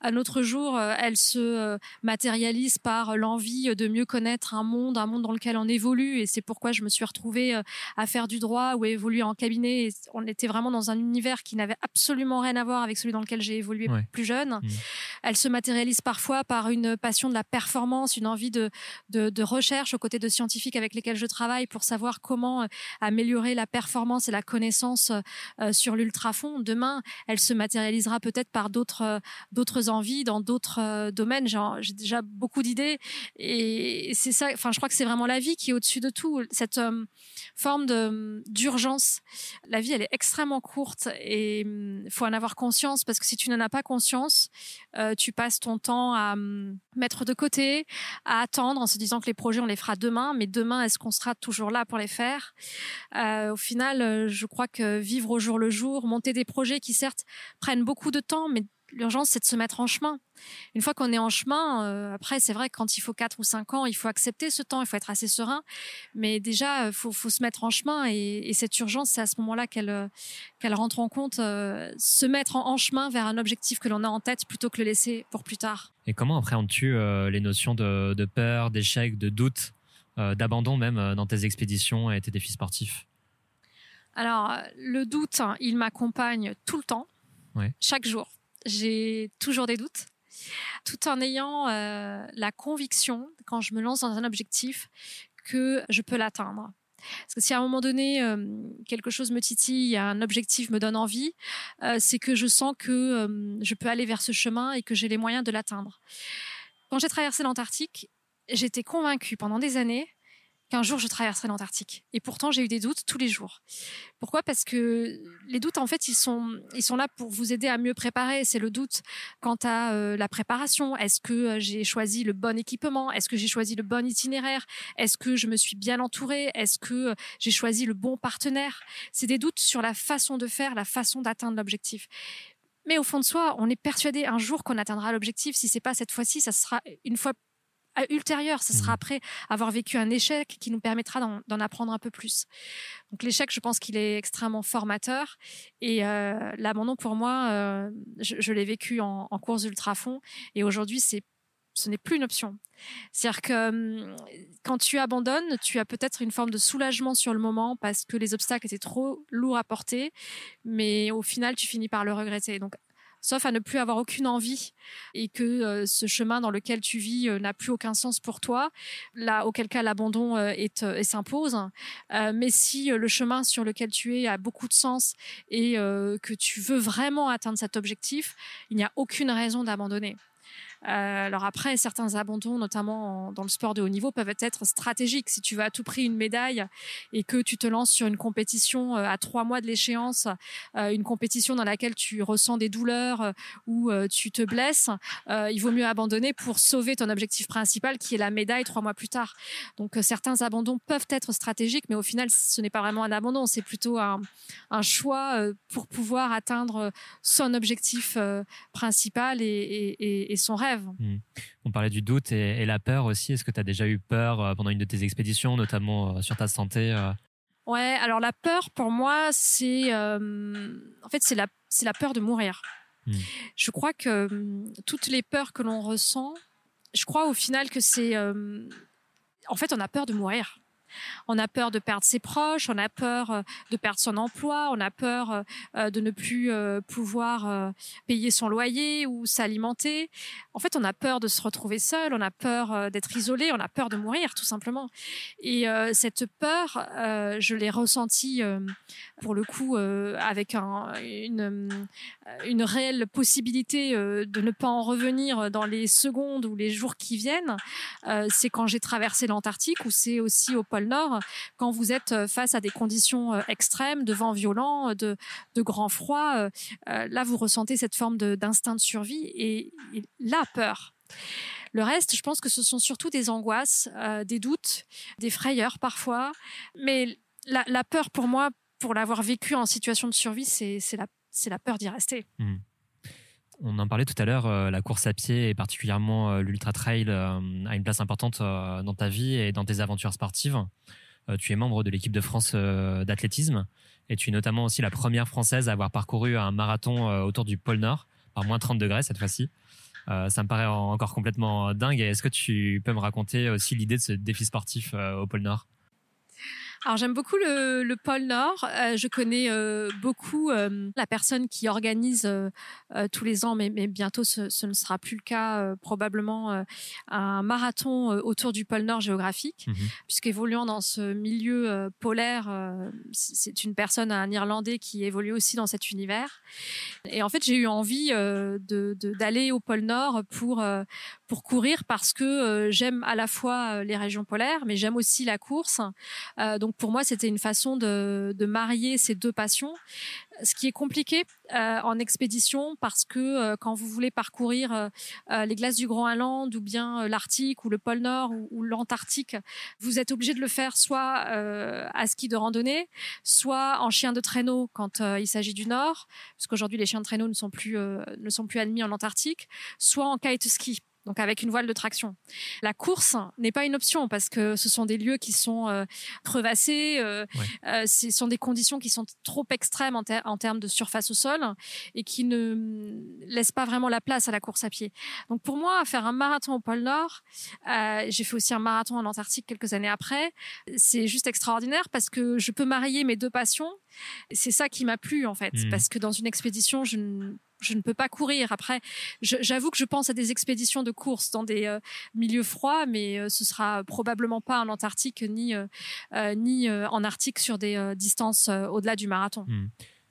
Un autre jour, elle se matérialise par l'envie de mieux connaître un monde, un monde dans lequel on évolue, et c'est pourquoi je me suis retrouvée à faire du droit ou évoluer en cabinet. Et on était vraiment dans un univers qui n'avait absolument rien à voir avec celui dans lequel j'ai évolué plus jeune. Mmh. Elle se matérialise parfois par une passion de la performance, une envie de, de, de recherche aux côtés de scientifiques avec lesquels je travaille pour savoir comment euh, améliorer la performance et la connaissance euh, euh, sur l'ultrafond. Demain, elle se matérialisera peut-être par d'autres d'autres envies dans d'autres domaines. J'ai déjà beaucoup d'idées et c'est ça. Enfin, je crois que c'est vraiment la vie qui est au-dessus de tout. Cette forme d'urgence. La vie, elle est extrêmement courte et il faut en avoir conscience parce que si tu n'en as pas conscience, tu passes ton temps à mettre de côté, à attendre en se disant que les projets on les fera demain, mais demain, est-ce qu'on sera toujours là pour les faire? Euh, Au final, euh, je crois que vivre au jour le jour, monter des projets qui certes prennent beaucoup de temps, mais l'urgence, c'est de se mettre en chemin. Une fois qu'on est en chemin, euh, après, c'est vrai que quand il faut quatre ou cinq ans, il faut accepter ce temps, il faut être assez serein. Mais déjà, il faut, se mettre en chemin et, cette urgence, c'est à ce moment-là qu'elle qu'elle rentre en compte, se mettre en, chemin vers un objectif que l'on a en tête plutôt que le laisser pour plus tard. Et comment appréhendes-tu les notions de, de peur, d'échec, de doute euh, d'abandon même euh, dans tes expéditions et tes défis sportifs? Alors, le doute, hein, il m'accompagne tout le temps, Ouais. chaque jour. J'ai toujours des doutes, tout en ayant euh, la conviction, quand je me lance dans un objectif, que je peux l'atteindre. Parce que si à un moment donné, euh, quelque chose me titille, un objectif me donne envie, euh, c'est que je sens que je peux aller vers ce chemin et que j'ai les moyens de l'atteindre. Quand j'ai traversé l'Antarctique, j'étais convaincue pendant des années qu'un jour je traverserai l'Antarctique. Et pourtant, j'ai eu des doutes tous les jours. Pourquoi? Parce que les doutes, en fait, ils sont, ils sont là pour vous aider à mieux préparer. C'est le doute quant à euh, la préparation. Est-ce que euh, j'ai choisi le bon équipement? Est-ce que j'ai choisi le bon itinéraire? Est-ce que je me suis bien entourée? Est-ce que euh, j'ai choisi le bon partenaire? C'est des doutes sur la façon de faire, la façon d'atteindre l'objectif. Mais au fond de soi, on est persuadé un jour qu'on atteindra l'objectif. Si c'est pas cette fois-ci, ça sera une fois ultérieure. Ce sera Mhm. après avoir vécu un échec qui nous permettra d'en apprendre un peu plus. Donc l'échec, je pense qu'il est extrêmement formateur. Et euh, l'abandon, pour moi, euh, je, je l'ai vécu en, en course ultra fond. Et aujourd'hui, c'est ce n'est plus une option. C'est-à-dire que hum, quand tu abandonnes, tu as peut-être une forme de soulagement sur le moment parce que les obstacles étaient trop lourds à porter, mais au final, tu finis par le regretter. Donc, sauf à ne plus avoir aucune envie et que euh, ce chemin dans lequel tu vis euh, n'a plus aucun sens pour toi, là, auquel cas l'abandon euh, est, s'impose. Mais si le chemin sur lequel tu es a beaucoup de sens et que tu veux vraiment atteindre cet objectif, il n'y a aucune raison d'abandonner. Euh, alors après, certains abandons, notamment en- dans le sport de haut niveau, peuvent être stratégiques. Si tu veux à tout prix une médaille et que tu te lances sur une compétition euh, à trois mois de l'échéance, euh, une compétition dans laquelle tu ressens des douleurs ou tu te blesses, il vaut mieux abandonner pour sauver ton objectif principal qui est la médaille trois mois plus tard. Donc certains abandons peuvent être stratégiques, mais au final, ce n'est pas vraiment un abandon, c'est plutôt un, choix pour pouvoir atteindre son objectif principal et son rêve. On parlait du doute et, et la peur aussi. Est-ce que tu as déjà eu peur euh, pendant une de tes expéditions, notamment euh, sur ta santé euh? Ouais, alors la peur pour moi, c'est euh, en fait c'est la c'est la peur de mourir. Hmm. Je crois que hum, toutes les peurs que l'on ressent, je crois au final que c'est euh, en fait on a peur de mourir. On a peur de perdre ses proches, on a peur euh, de perdre son emploi, on a peur euh, euh, de ne plus pouvoir payer son loyer ou s'alimenter. En fait, on a peur de se retrouver seul, on a peur d'être isolé, on a peur de mourir tout simplement. Et cette peur, je l'ai ressentie pour le coup avec un- une, réelle possibilité de ne pas en revenir dans les secondes ou les jours qui viennent. C'est quand j'ai traversé l'Antarctique ou c'est aussi au pôle Nord, quand vous êtes euh, face à des conditions euh, extrêmes, de vent violent, de, de grand froid. euh, euh, là, vous ressentez cette forme d'instinct de, survie et, la peur. Le reste, je pense que ce sont surtout des angoisses, euh, des doutes, des frayeurs parfois. Mais la, peur, pour moi, pour l'avoir vécu en situation de survie, c'est la, la peur d'y rester. On en parlait tout à l'heure, euh, la course à pied et particulièrement euh, l'ultra trail euh, a une place importante dans ta vie et dans tes aventures sportives. Tu es membre de l'équipe de France d'athlétisme et tu es notamment aussi la première française à avoir parcouru un marathon autour du pôle Nord par moins 30 degrés cette fois-ci. Ça me paraît en- encore complètement dingue. Est-ce que tu peux me raconter aussi l'idée de ce défi sportif au pôle Nord? Alors j'aime beaucoup le, le pôle Nord. Euh, je connais euh, beaucoup euh, la personne qui organise euh, euh, tous les ans, mais, mais bientôt ce, ce ne sera plus le cas, euh, probablement euh, un marathon euh, autour du pôle Nord géographique, Mhm. puisqu'évoluant dans ce milieu euh, polaire, euh, c'est une personne, un Irlandais qui évolue aussi dans cet univers. Et en fait, j'ai eu envie euh, de- de- d'aller au pôle Nord pour euh, pour courir parce que euh, j'aime à la fois les régions polaires, mais j'aime aussi la course. Euh, donc pour moi, c'était une façon de, marier ces deux passions. Ce qui est compliqué euh, en expédition parce que euh, quand vous voulez parcourir euh, les glaces du Groenland ou bien l'Arctique ou le pôle Nord ou, ou l'Antarctique, vous êtes obligé de le faire soit à ski de randonnée, soit en chien de traîneau quand il s'agit du Nord, parce qu'aujourd'hui les chiens de traîneau ne sont plus ne sont plus admis en Antarctique, soit en kite ski. Donc avec une voile de traction. La course n'est pas une option parce que ce sont des lieux qui sont euh, crevassés, euh, euh, ce sont des conditions qui sont trop extrêmes en, en, termes de surface au sol et qui ne laissent pas vraiment la place à la course à pied. Donc pour moi, faire un marathon au pôle Nord, j'ai fait aussi un marathon en Antarctique quelques années après, c'est juste extraordinaire parce que je peux marier mes deux passions. C'est ça qui m'a plu en fait, mmh. parce que dans une expédition, je ne je ne peux pas courir. Après, j'avoue que je pense à des expéditions de course dans des euh, milieux froids, mais euh, ce sera probablement pas en Antarctique ni euh, ni en Arctique sur des distances au-delà du marathon. Hmm.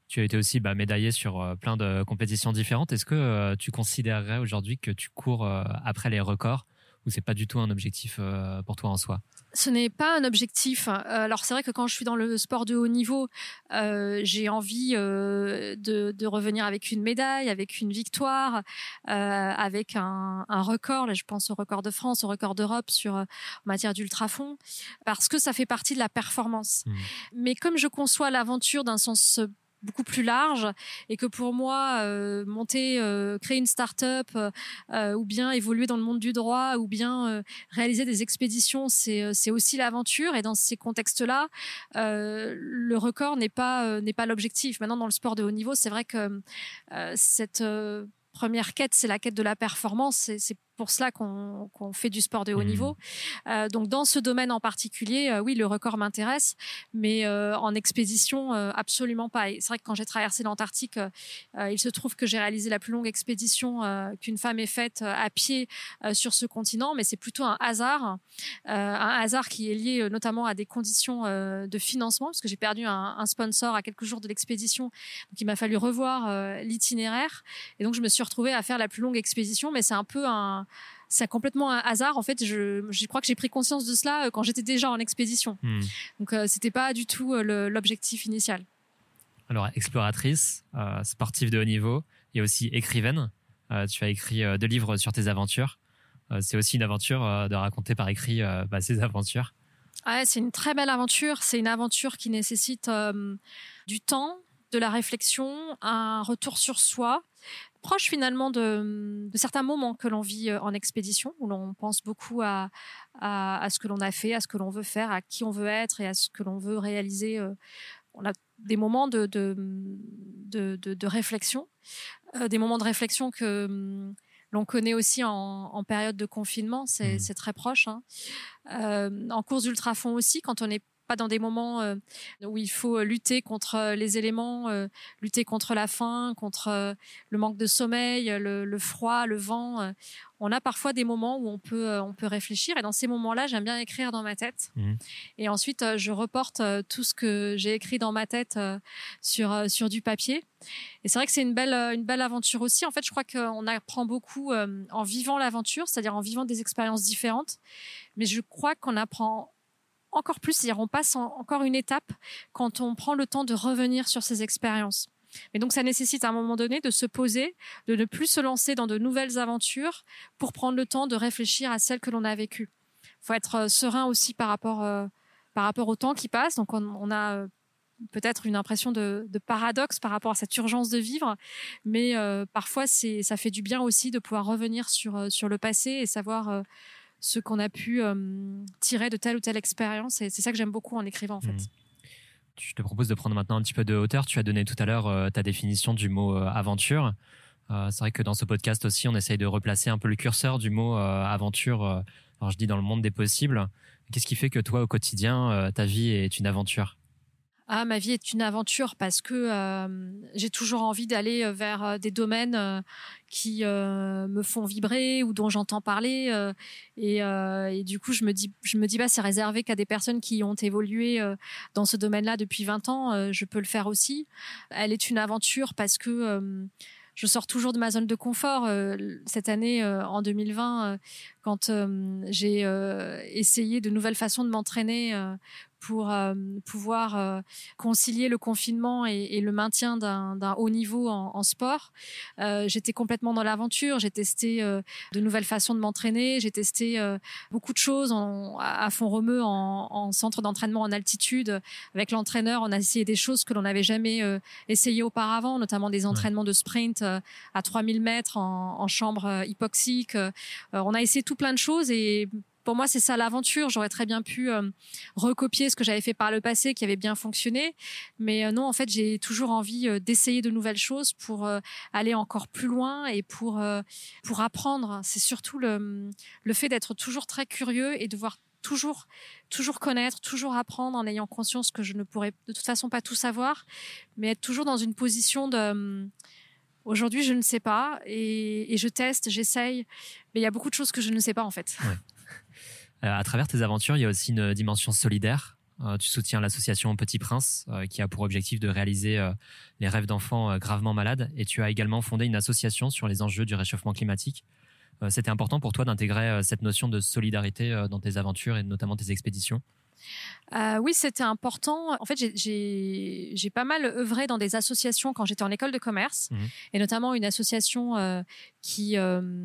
Tu as été aussi bah, médaillé sur plein de compétitions différentes. Est-ce que tu considérerais aujourd'hui que tu cours après les records ou c'est pas du tout un objectif pour toi en soi? Ce n'est pas un objectif. Euh, alors c'est vrai que quand je suis dans le sport de haut niveau, euh, j'ai envie euh, de, de, revenir avec une médaille, avec une victoire, euh, avec un, un, record. Là, je pense au record de France, au record d'Europe sur en matière d'ultrafond, parce que ça fait partie de la performance. Mmh. Mais comme je conçois l'aventure d'un sens beaucoup plus large et que pour moi euh, monter euh, créer une start-up euh, ou bien évoluer dans le monde du droit ou bien réaliser des expéditions c'est c'est aussi l'aventure. Et dans ces contextes-là le record n'est pas n'est pas l'objectif. Maintenant dans le sport de haut niveau c'est vrai que cette première quête c'est la quête de la performance. C'est pour cela qu'on fait du sport de haut mmh. niveau. Euh, donc dans ce domaine en particulier, euh, oui, le record m'intéresse, mais euh, en expédition, absolument pas. c'est vrai que quand j'ai traversé l'Antarctique, il se trouve que j'ai réalisé la plus longue expédition qu'une femme ait faite à pied sur ce continent, mais c'est plutôt un hasard, un hasard qui est lié notamment à des conditions de financement, parce que j'ai perdu un, un, sponsor à quelques jours de l'expédition, donc il m'a fallu revoir l'itinéraire, et donc je me suis retrouvée à faire la plus longue expédition, mais c'est un peu un c'est complètement un hasard. En fait, je, je crois que j'ai pris conscience de cela euh, quand j'étais déjà en expédition. Hmm. Donc, euh, c'était pas du tout euh, l'objectif initial. Alors, exploratrice, sportive de haut niveau et aussi écrivaine. tu as écrit deux livres sur tes aventures. c'est aussi une aventure de raconter par écrit bah, ces aventures. Ouais, c'est une très belle aventure. C'est une aventure qui nécessite du temps, de la réflexion, un retour sur soi, proche finalement de, certains moments que l'on vit euh, en expédition, où l'on pense beaucoup à, à, ce que l'on a fait, à ce que l'on veut faire, à qui on veut être et à ce que l'on veut réaliser. Euh. On a des moments de, de, de, réflexion, euh, des moments de réflexion que hum, l'on connaît aussi en, période de confinement, c'est mmh. très proche. Hein. en course d'ultrafond aussi, quand on est pas dans des moments euh, où il faut lutter contre euh, les éléments, euh, lutter contre la faim, contre le manque de sommeil, le, froid, le vent. On a parfois des moments où on peut on peut réfléchir et dans ces moments-là, j'aime bien écrire dans ma tête. Mmh. Et ensuite, je reporte tout ce que j'ai écrit dans ma tête sur sur du papier. Et c'est vrai que c'est une belle une belle aventure aussi. En fait, je crois qu'on apprend beaucoup en vivant l'aventure, c'est-à-dire en vivant des expériences différentes. Mais je crois qu'on apprend encore plus, c'est-à-dire on passe encore une étape quand on prend le temps de revenir sur ces expériences. Mais donc ça nécessite à un moment donné de se poser, de ne plus se lancer dans de nouvelles aventures pour prendre le temps de réfléchir à celles que l'on a vécues. Il faut être euh, serein aussi par rapport, euh, par rapport au temps qui passe. Donc on, a euh, peut-être une impression de, paradoxe par rapport à cette urgence de vivre, mais parfois ça fait du bien aussi de pouvoir revenir sur sur le passé et savoir ce qu'on a pu euh, tirer de telle ou telle expérience. Et c'est ça que j'aime beaucoup en écrivant, en fait. Mmh. Je te propose de prendre maintenant un petit peu de hauteur. Tu as donné tout à l'heure euh, ta définition du mot euh, aventure. c'est vrai que dans ce podcast aussi, on essaye de replacer un peu le curseur du mot aventure. alors je dis dans le monde des possibles. Qu'est-ce qui fait que toi, au quotidien, ta vie est une aventure? Ah, ma vie est une aventure parce que euh, j'ai toujours envie d'aller euh, vers euh, des domaines qui me font vibrer ou dont j'entends parler et, du coup je me dis je me dis pas c'est réservé qu'à des personnes qui ont évolué dans ce domaine-là depuis 20 ans je peux le faire aussi elle est une aventure parce que je sors toujours de ma zone de confort. Cette année, en 2020, euh, quand j'ai essayé de nouvelles façons de m'entraîner pour pouvoir concilier le confinement et, le maintien d'un haut niveau en, sport. J'étais complètement dans l'aventure. J'ai testé de nouvelles façons de m'entraîner. J'ai testé beaucoup de choses à fond remue en, en centre d'entraînement en altitude avec l'entraîneur. On a essayé des choses que l'on n'avait jamais essayé auparavant, notamment des entraînements de sprint à 3000 mètres en, en chambre hypoxique. on a essayé tout plein de choses et pour moi, c'est ça l'aventure. J'aurais très bien pu euh, recopier ce que j'avais fait par le passé, qui avait bien fonctionné. Mais euh, non, en fait, j'ai toujours envie euh, d'essayer de nouvelles choses pour aller encore plus loin et pour pour apprendre. C'est surtout le le fait d'être toujours très curieux et de voir toujours toujours connaître, toujours apprendre en ayant conscience que je ne pourrais de toute façon pas tout savoir, mais être toujours dans une position de Aujourd'hui, je ne sais pas et, je teste, j'essaye, mais il y a beaucoup de choses que je ne sais pas en fait. À travers tes aventures, il y a aussi une dimension solidaire. Euh, tu soutiens l'association Petit Prince, euh, qui a pour objectif de réaliser les rêves d'enfants gravement malades, et tu as également fondé une association sur les enjeux du réchauffement climatique. C'était important pour toi d'intégrer cette notion de solidarité dans tes aventures et notamment tes expéditions? Oui, c'était important. En fait, j'ai pas mal œuvré dans des associations quand j'étais en école de commerce, mmh. et notamment une association qui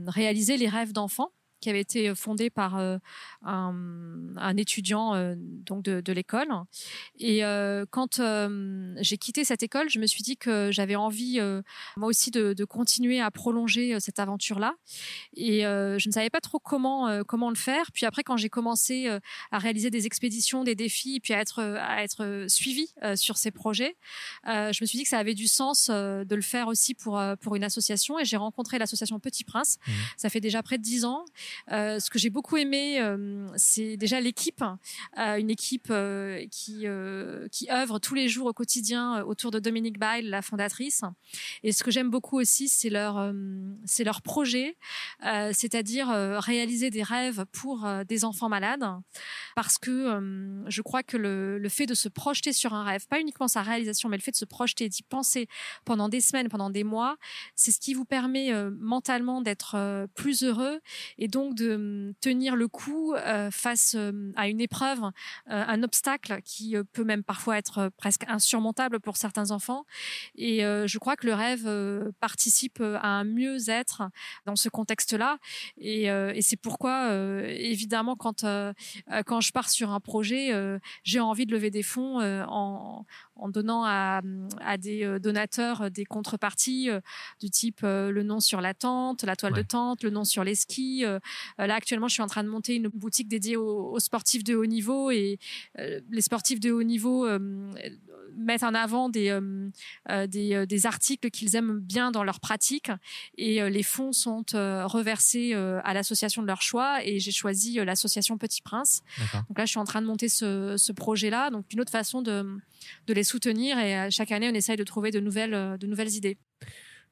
réalisait les rêves d'enfants qui avait été fondée par un, étudiant donc de, l'école. Et quand j'ai quitté cette école, je me suis dit que j'avais envie moi aussi de, continuer à prolonger cette aventure-là. Et je ne savais pas trop comment comment le faire. Puis après, quand j'ai commencé à réaliser des expéditions, des défis, puis à être à être suivi sur ces projets, je me suis dit que ça avait du sens de le faire aussi pour pour une association. Et j'ai rencontré l'association Petit Prince. Mmh. Ça fait déjà près de dix ans. Euh, ce que j'ai beaucoup aimé, euh, c'est déjà l'équipe, euh, une équipe qui qui œuvre tous les jours au quotidien autour de Dominique Bail, la fondatrice. Et ce que j'aime beaucoup aussi, c'est leur c'est leur projet, c'est-à-dire réaliser des rêves pour des enfants malades, parce que je crois que le, le fait de se projeter sur un rêve, pas uniquement sa réalisation, mais le fait de se projeter, d'y penser pendant des semaines, pendant des mois, c'est ce qui vous permet mentalement d'être plus heureux et donc de hum, tenir le coup euh, face hum, à une épreuve, euh, un obstacle qui euh, peut même parfois être presque insurmontable pour certains enfants. Et je crois que le rêve participe à un mieux-être dans ce contexte-là. Et, c'est pourquoi, évidemment, quand quand je pars sur un projet, j'ai envie de lever des fonds en, en donnant à, à des donateurs des contreparties du type le nom sur la tente, la toile de tente, le nom sur les skis, là, actuellement, je suis en train de monter une boutique dédiée aux, sportifs de haut niveau et euh, les sportifs de haut niveau euh, mettent en avant des, des, des, articles qu'ils aiment bien dans leur pratique et les fonds sont reversés à l'association de leur choix et j'ai choisi l'association Petit Prince. Donc là, je suis en train de monter ce, ce projet-là. Donc une autre façon de, de les soutenir et chaque année, on essaye de trouver de nouvelles, de nouvelles idées.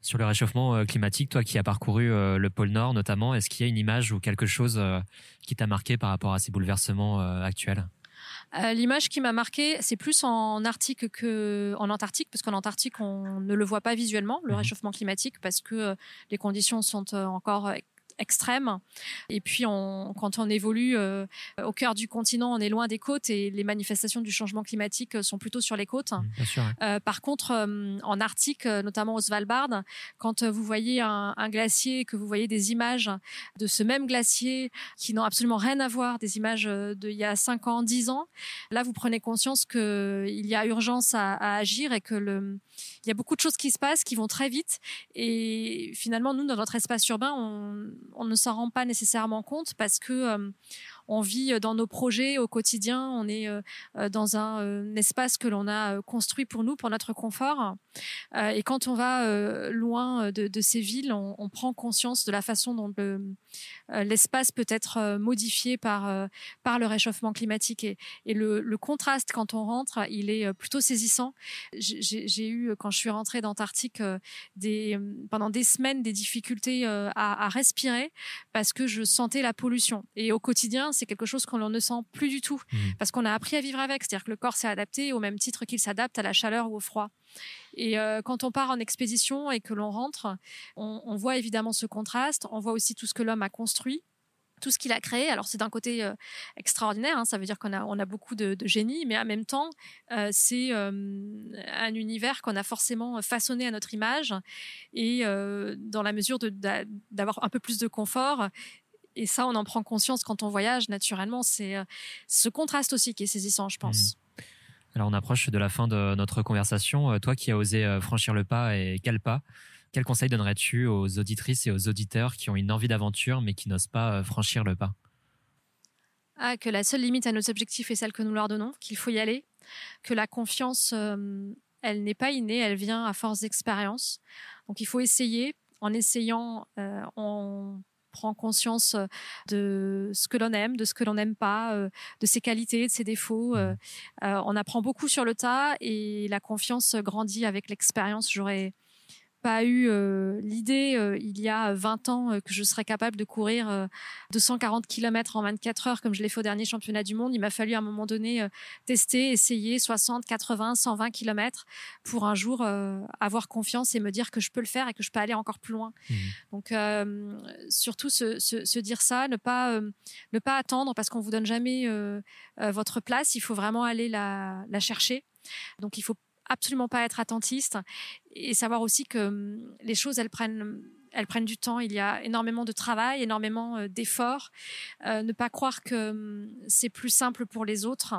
Sur le réchauffement euh, climatique, toi qui as parcouru euh, le pôle Nord notamment, est-ce qu'il y a une image ou quelque chose euh, qui t'a marqué par rapport à ces bouleversements actuels? L'image qui m'a marqué, c'est plus en Arctique que en Antarctique, parce qu'en Antarctique, on ne le voit pas visuellement, le mmh réchauffement climatique, parce que les conditions sont encore extrême. Et puis, on, quand on évolue euh, au cœur du continent, on est loin des côtes et les manifestations du changement climatique sont plutôt sur les côtes. Mmh, euh, par contre, euh, en Arctique, notamment au Svalbard, quand vous voyez un, un glacier, que vous voyez des images de ce même glacier qui n'ont absolument rien à voir, des images d'il y a 5 ans, 10 ans, là, vous prenez conscience qu'il y a urgence à, à agir et que le, il y a beaucoup de choses qui se passent, qui vont très vite. Et finalement, nous, dans notre espace urbain, on, ne s'en rend pas nécessairement compte parce que euh, on vit euh, dans nos projets au quotidien, on est euh, euh, dans un, espace que l'on a construit pour nous, pour notre confort. et quand on va loin de, ces villes, on, prend conscience de la façon dont l'espace peut être modifié par, le réchauffement climatique. Et, le, contraste, quand on rentre, il est plutôt saisissant. J'ai eu, quand je suis rentrée d'Antarctique, pendant des semaines, des difficultés à, à respirer parce que je sentais la pollution. Et au quotidien, c'est quelque chose qu'on ne sent plus du tout mmh. parce qu'on a appris à vivre avec. C'est-à-dire que le corps s'est adapté au même titre qu'il s'adapte à la chaleur ou au froid. Et euh, quand on part en expédition et que l'on rentre, on, voit évidemment ce contraste. On voit aussi tout ce que l'homme a construit tout ce qu'il a créé. Alors c'est d'un côté euh, extraordinaire, hein, ça veut dire qu'on a, on a beaucoup de, génie, mais en même temps, euh, c'est euh, un univers qu'on a forcément façonné à notre image et dans la mesure d'avoir un peu plus de confort. Et ça, on en prend conscience quand on voyage naturellement. C'est ce contraste aussi qui est saisissant, je pense. Mmh. Alors on approche de la fin de notre conversation. Toi qui as osé franchir le pas et quel pas quel conseil donnerais-tu aux auditrices et aux auditeurs qui ont une envie d'aventure mais qui n'osent pas euh, franchir le pas? Ah, Que la seule limite à nos objectifs est celle que nous leur donnons, qu'il faut y aller, que la confiance, euh, elle n'est pas innée, elle vient à force d'expérience. Donc il faut essayer. En essayant, euh, on prend conscience de ce que l'on aime, de ce que l'on n'aime pas, de ses qualités, de ses défauts. Mmh. on apprend beaucoup sur le tas et la confiance grandit avec l'expérience. J'aurais pas eu euh, l'idée euh, il y a 20 ans euh, que je serais capable de courir 240 km en 24 heures comme je l'ai fait au dernier championnat du monde. Il m'a fallu à un moment donné tester, essayer 60, 80, 120 km pour un jour avoir confiance et me dire que je peux le faire et que je peux aller encore plus loin. Mmh. Donc surtout se, se, se, dire ça, ne pas ne pas attendre parce qu'on vous donne jamais votre place. Il faut vraiment aller la, la chercher. Donc il faut absolument pas être attentiste et savoir aussi que hum, les choses, elles prennent elles prennent du temps. Il y a énormément de travail, énormément euh, d'efforts. Euh, ne pas croire que hum, c'est plus simple pour les autres.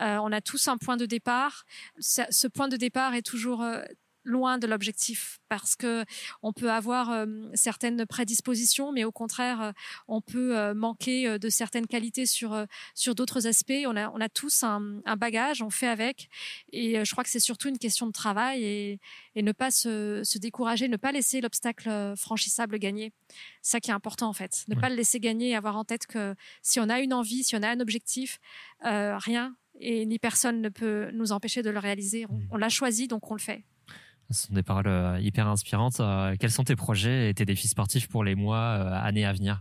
Euh, on a tous un point de départ. Ce point de départ est toujours loin de l'objectif parce que on peut avoir euh, certaines prédispositions mais au contraire euh, on peut euh, manquer de certaines qualités sur sur d'autres aspects on a on a tous un, un, bagage on fait avec et je crois que c'est surtout une question de travail et, et ne pas se, se décourager ne pas laisser l'obstacle franchissable gagner ça qui est important en fait ne pas le laisser gagner et avoir en tête que si on a une envie si on a un objectif rien et ni personne ne peut nous empêcher de le réaliser. on mmh. l'a choisi, donc on le fait. Ce sont des paroles euh, hyper inspirantes. Euh, quels sont tes projets et tes défis sportifs pour les mois, euh, années à venir?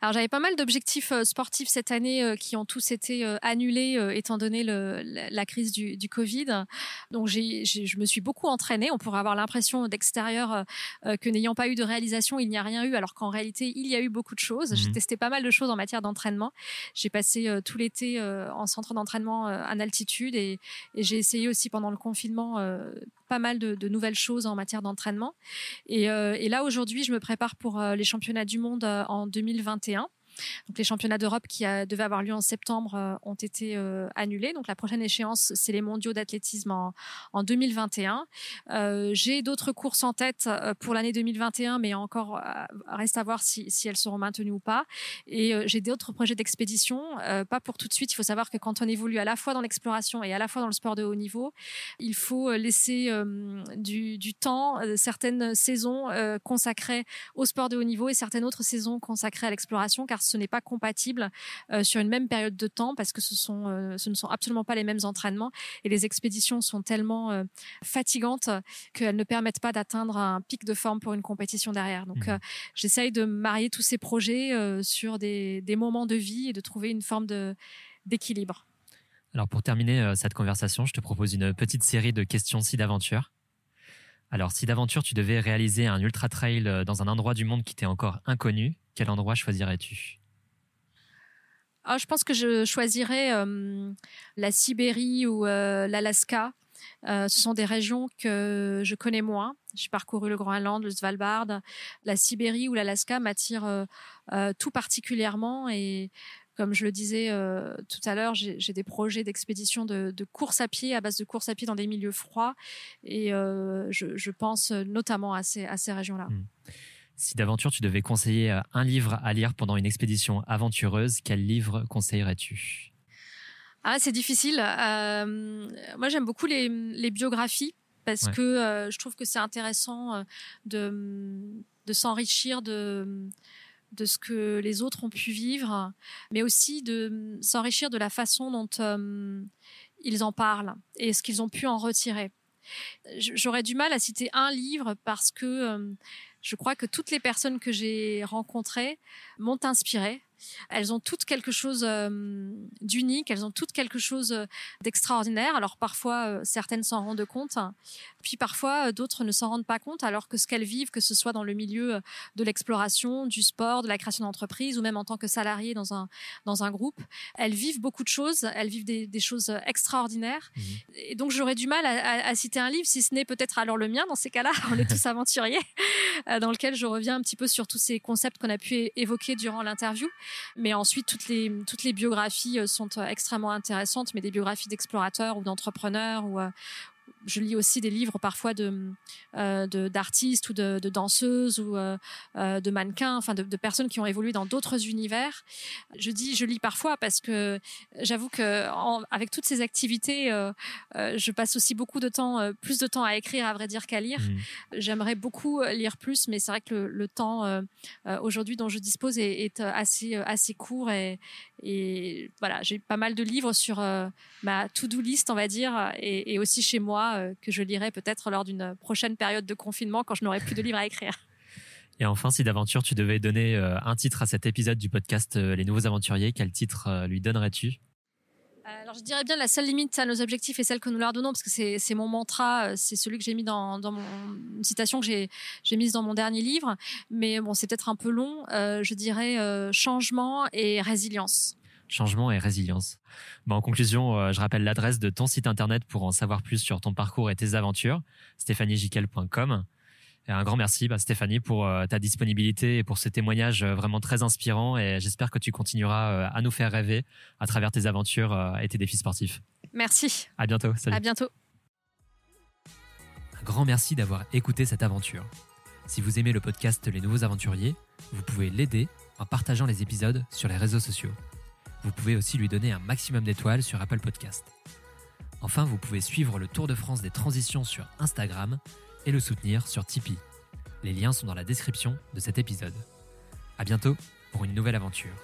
Alors j'avais pas mal d'objectifs euh, sportifs cette année euh, qui ont tous été euh, annulés étant donné le, la, crise du, du Covid. Donc je me suis beaucoup entraînée. On pourrait avoir l'impression d'extérieur que n'ayant pas eu de réalisation, il n'y a rien eu, alors qu'en réalité il y a eu beaucoup de choses. J'ai mhm. testé pas mal de choses en matière d'entraînement. J'ai passé tout l'été en centre d'entraînement en altitude et, et j'ai essayé aussi pendant le confinement pas mal de, de, nouvelles choses en matière d'entraînement. Et, et, là aujourd'hui, je me prépare pour les championnats du monde en 2021 2021. Donc les championnats d'Europe qui a, devaient avoir lieu en septembre euh, ont été euh, annulés. Donc la prochaine échéance, c'est les mondiaux d'athlétisme en, en, 2021. Euh, J'ai d'autres courses en tête euh, pour l'année 2021, mais encore reste à voir si, si, elles seront maintenues ou pas. Et j'ai d'autres projets d'expédition, pas pour tout de suite. Il faut savoir que quand on évolue à la fois dans l'exploration et à la fois dans le sport de haut niveau, il faut laisser du, du, temps, certaines saisons consacrées au sport de haut niveau et certaines autres saisons consacrées à l'exploration, car ce n'est pas compatible euh, sur une même période de temps parce que ce, sont, euh, ce ne sont absolument pas les mêmes entraînements et les expéditions sont tellement euh, fatigantes qu'elles ne permettent pas d'atteindre un pic de forme pour une compétition derrière. Donc mmh. j'essaye de marier tous ces projets sur des, des moments de vie et de trouver une forme d'équilibre. Alors pour terminer cette conversation, je te propose une petite série de questions si d'aventure. Alors si d'aventure tu devais réaliser un ultra trail dans un endroit du monde qui t'est encore inconnu, quel endroit choisirais-tu? Ah, Je pense que je choisirais euh, la Sibérie ou euh, l'Alaska. Euh, ce sont des régions que je connais moins. J'ai parcouru le Groenland, le Svalbard. La Sibérie ou l'Alaska m'attirent tout particulièrement et comme je le disais tout à l'heure, j'ai des projets d'expédition de, course à pied, à base de course à pied dans des milieux froids. Et je, pense notamment à ces, régions-là. Hmm. Si d'aventure tu devais conseiller euh, un livre à lire pendant une expédition aventureuse, quel livre conseillerais-tu? Ah, c'est difficile. Euh, moi, j'aime beaucoup les, biographies parce que euh, je trouve que c'est intéressant de, de s'enrichir de, de ce que les autres ont pu vivre, mais aussi de s'enrichir de la façon dont ils en parlent et ce qu'ils ont pu en retirer. J'aurais du mal à citer un livre parce que Je crois que toutes les personnes que j'ai rencontrées m'ont inspirée elles ont toutes quelque chose euh, d'unique, elles ont toutes quelque chose euh, d'extraordinaire. Alors parfois, euh, certaines s'en rendent compte, puis parfois d'autres ne s'en rendent pas compte, alors que ce qu'elles vivent, que ce soit dans le milieu de l'exploration, du sport, de la création d'entreprise, ou même en tant que salarié dans un, dans un groupe, elles vivent beaucoup de choses, elles vivent des, des choses extraordinaires. Mmh. Et donc j'aurais du mal à, à, citer un livre, si ce n'est peut-être alors le mien, dans ces cas-là, on est tous aventuriers, dans lequel je reviens un petit peu sur tous ces concepts qu'on a pu évoquer durant l'interview. Mais ensuite, toutes les, biographies euh, sont euh, extrêmement intéressantes, mais des biographies d'explorateurs ou d'entrepreneurs ou, euh, je lis aussi des livres parfois de euh, d'artistes ou de, de, danseuses ou euh, euh, de mannequins, enfin de, de, personnes qui ont évolué dans d'autres univers. Je dis je lis parfois parce que j'avoue que avec toutes ces activités, euh, je passe aussi beaucoup de temps, plus de temps à écrire à vrai dire qu'à lire. Mmh. J'aimerais beaucoup lire plus, mais c'est vrai que le, le temps aujourd'hui dont je dispose est, est, assez assez court et, et voilà j'ai pas mal de livres sur ma to-do list on va dire et, aussi chez moi euh, que je lirai peut-être lors d'une prochaine période de confinement quand je n'aurai plus de livres à écrire. Et enfin, si d'aventure tu devais donner euh, un titre à cet épisode du podcast euh, Les Nouveaux Aventuriers, quel titre lui donnerais-tu? Alors je dirais bien la seule limite à nos objectifs est celle que nous leur donnons parce que c'est mon mantra, c'est celui que j'ai mis dans, mon une citation que j'ai mise dans mon dernier livre. Mais bon, c'est peut-être un peu long. je dirais changement et résilience changement et résilience. Bon, en conclusion, euh, je rappelle l'adresse de ton site internet pour en savoir plus sur ton parcours et tes aventures, stéphaniejiquel.com. Et un grand merci, bah, Stéphanie, pour euh, ta disponibilité et pour ce témoignage euh, vraiment très inspirant. Et j'espère que tu continueras à nous faire rêver à travers tes aventures et tes défis sportifs. Merci. À bientôt. Salut. À bientôt. Un grand merci d'avoir écouté cette aventure. Si vous aimez le podcast Les Nouveaux Aventuriers, vous pouvez l'aider en partageant les épisodes sur les réseaux sociaux. Vous pouvez aussi lui donner un maximum d'étoiles sur Apple Podcast. Enfin, vous pouvez suivre le Tour de France des transitions sur Instagram et le soutenir sur Tipeee. Les liens sont dans la description de cet épisode. À bientôt pour une nouvelle aventure.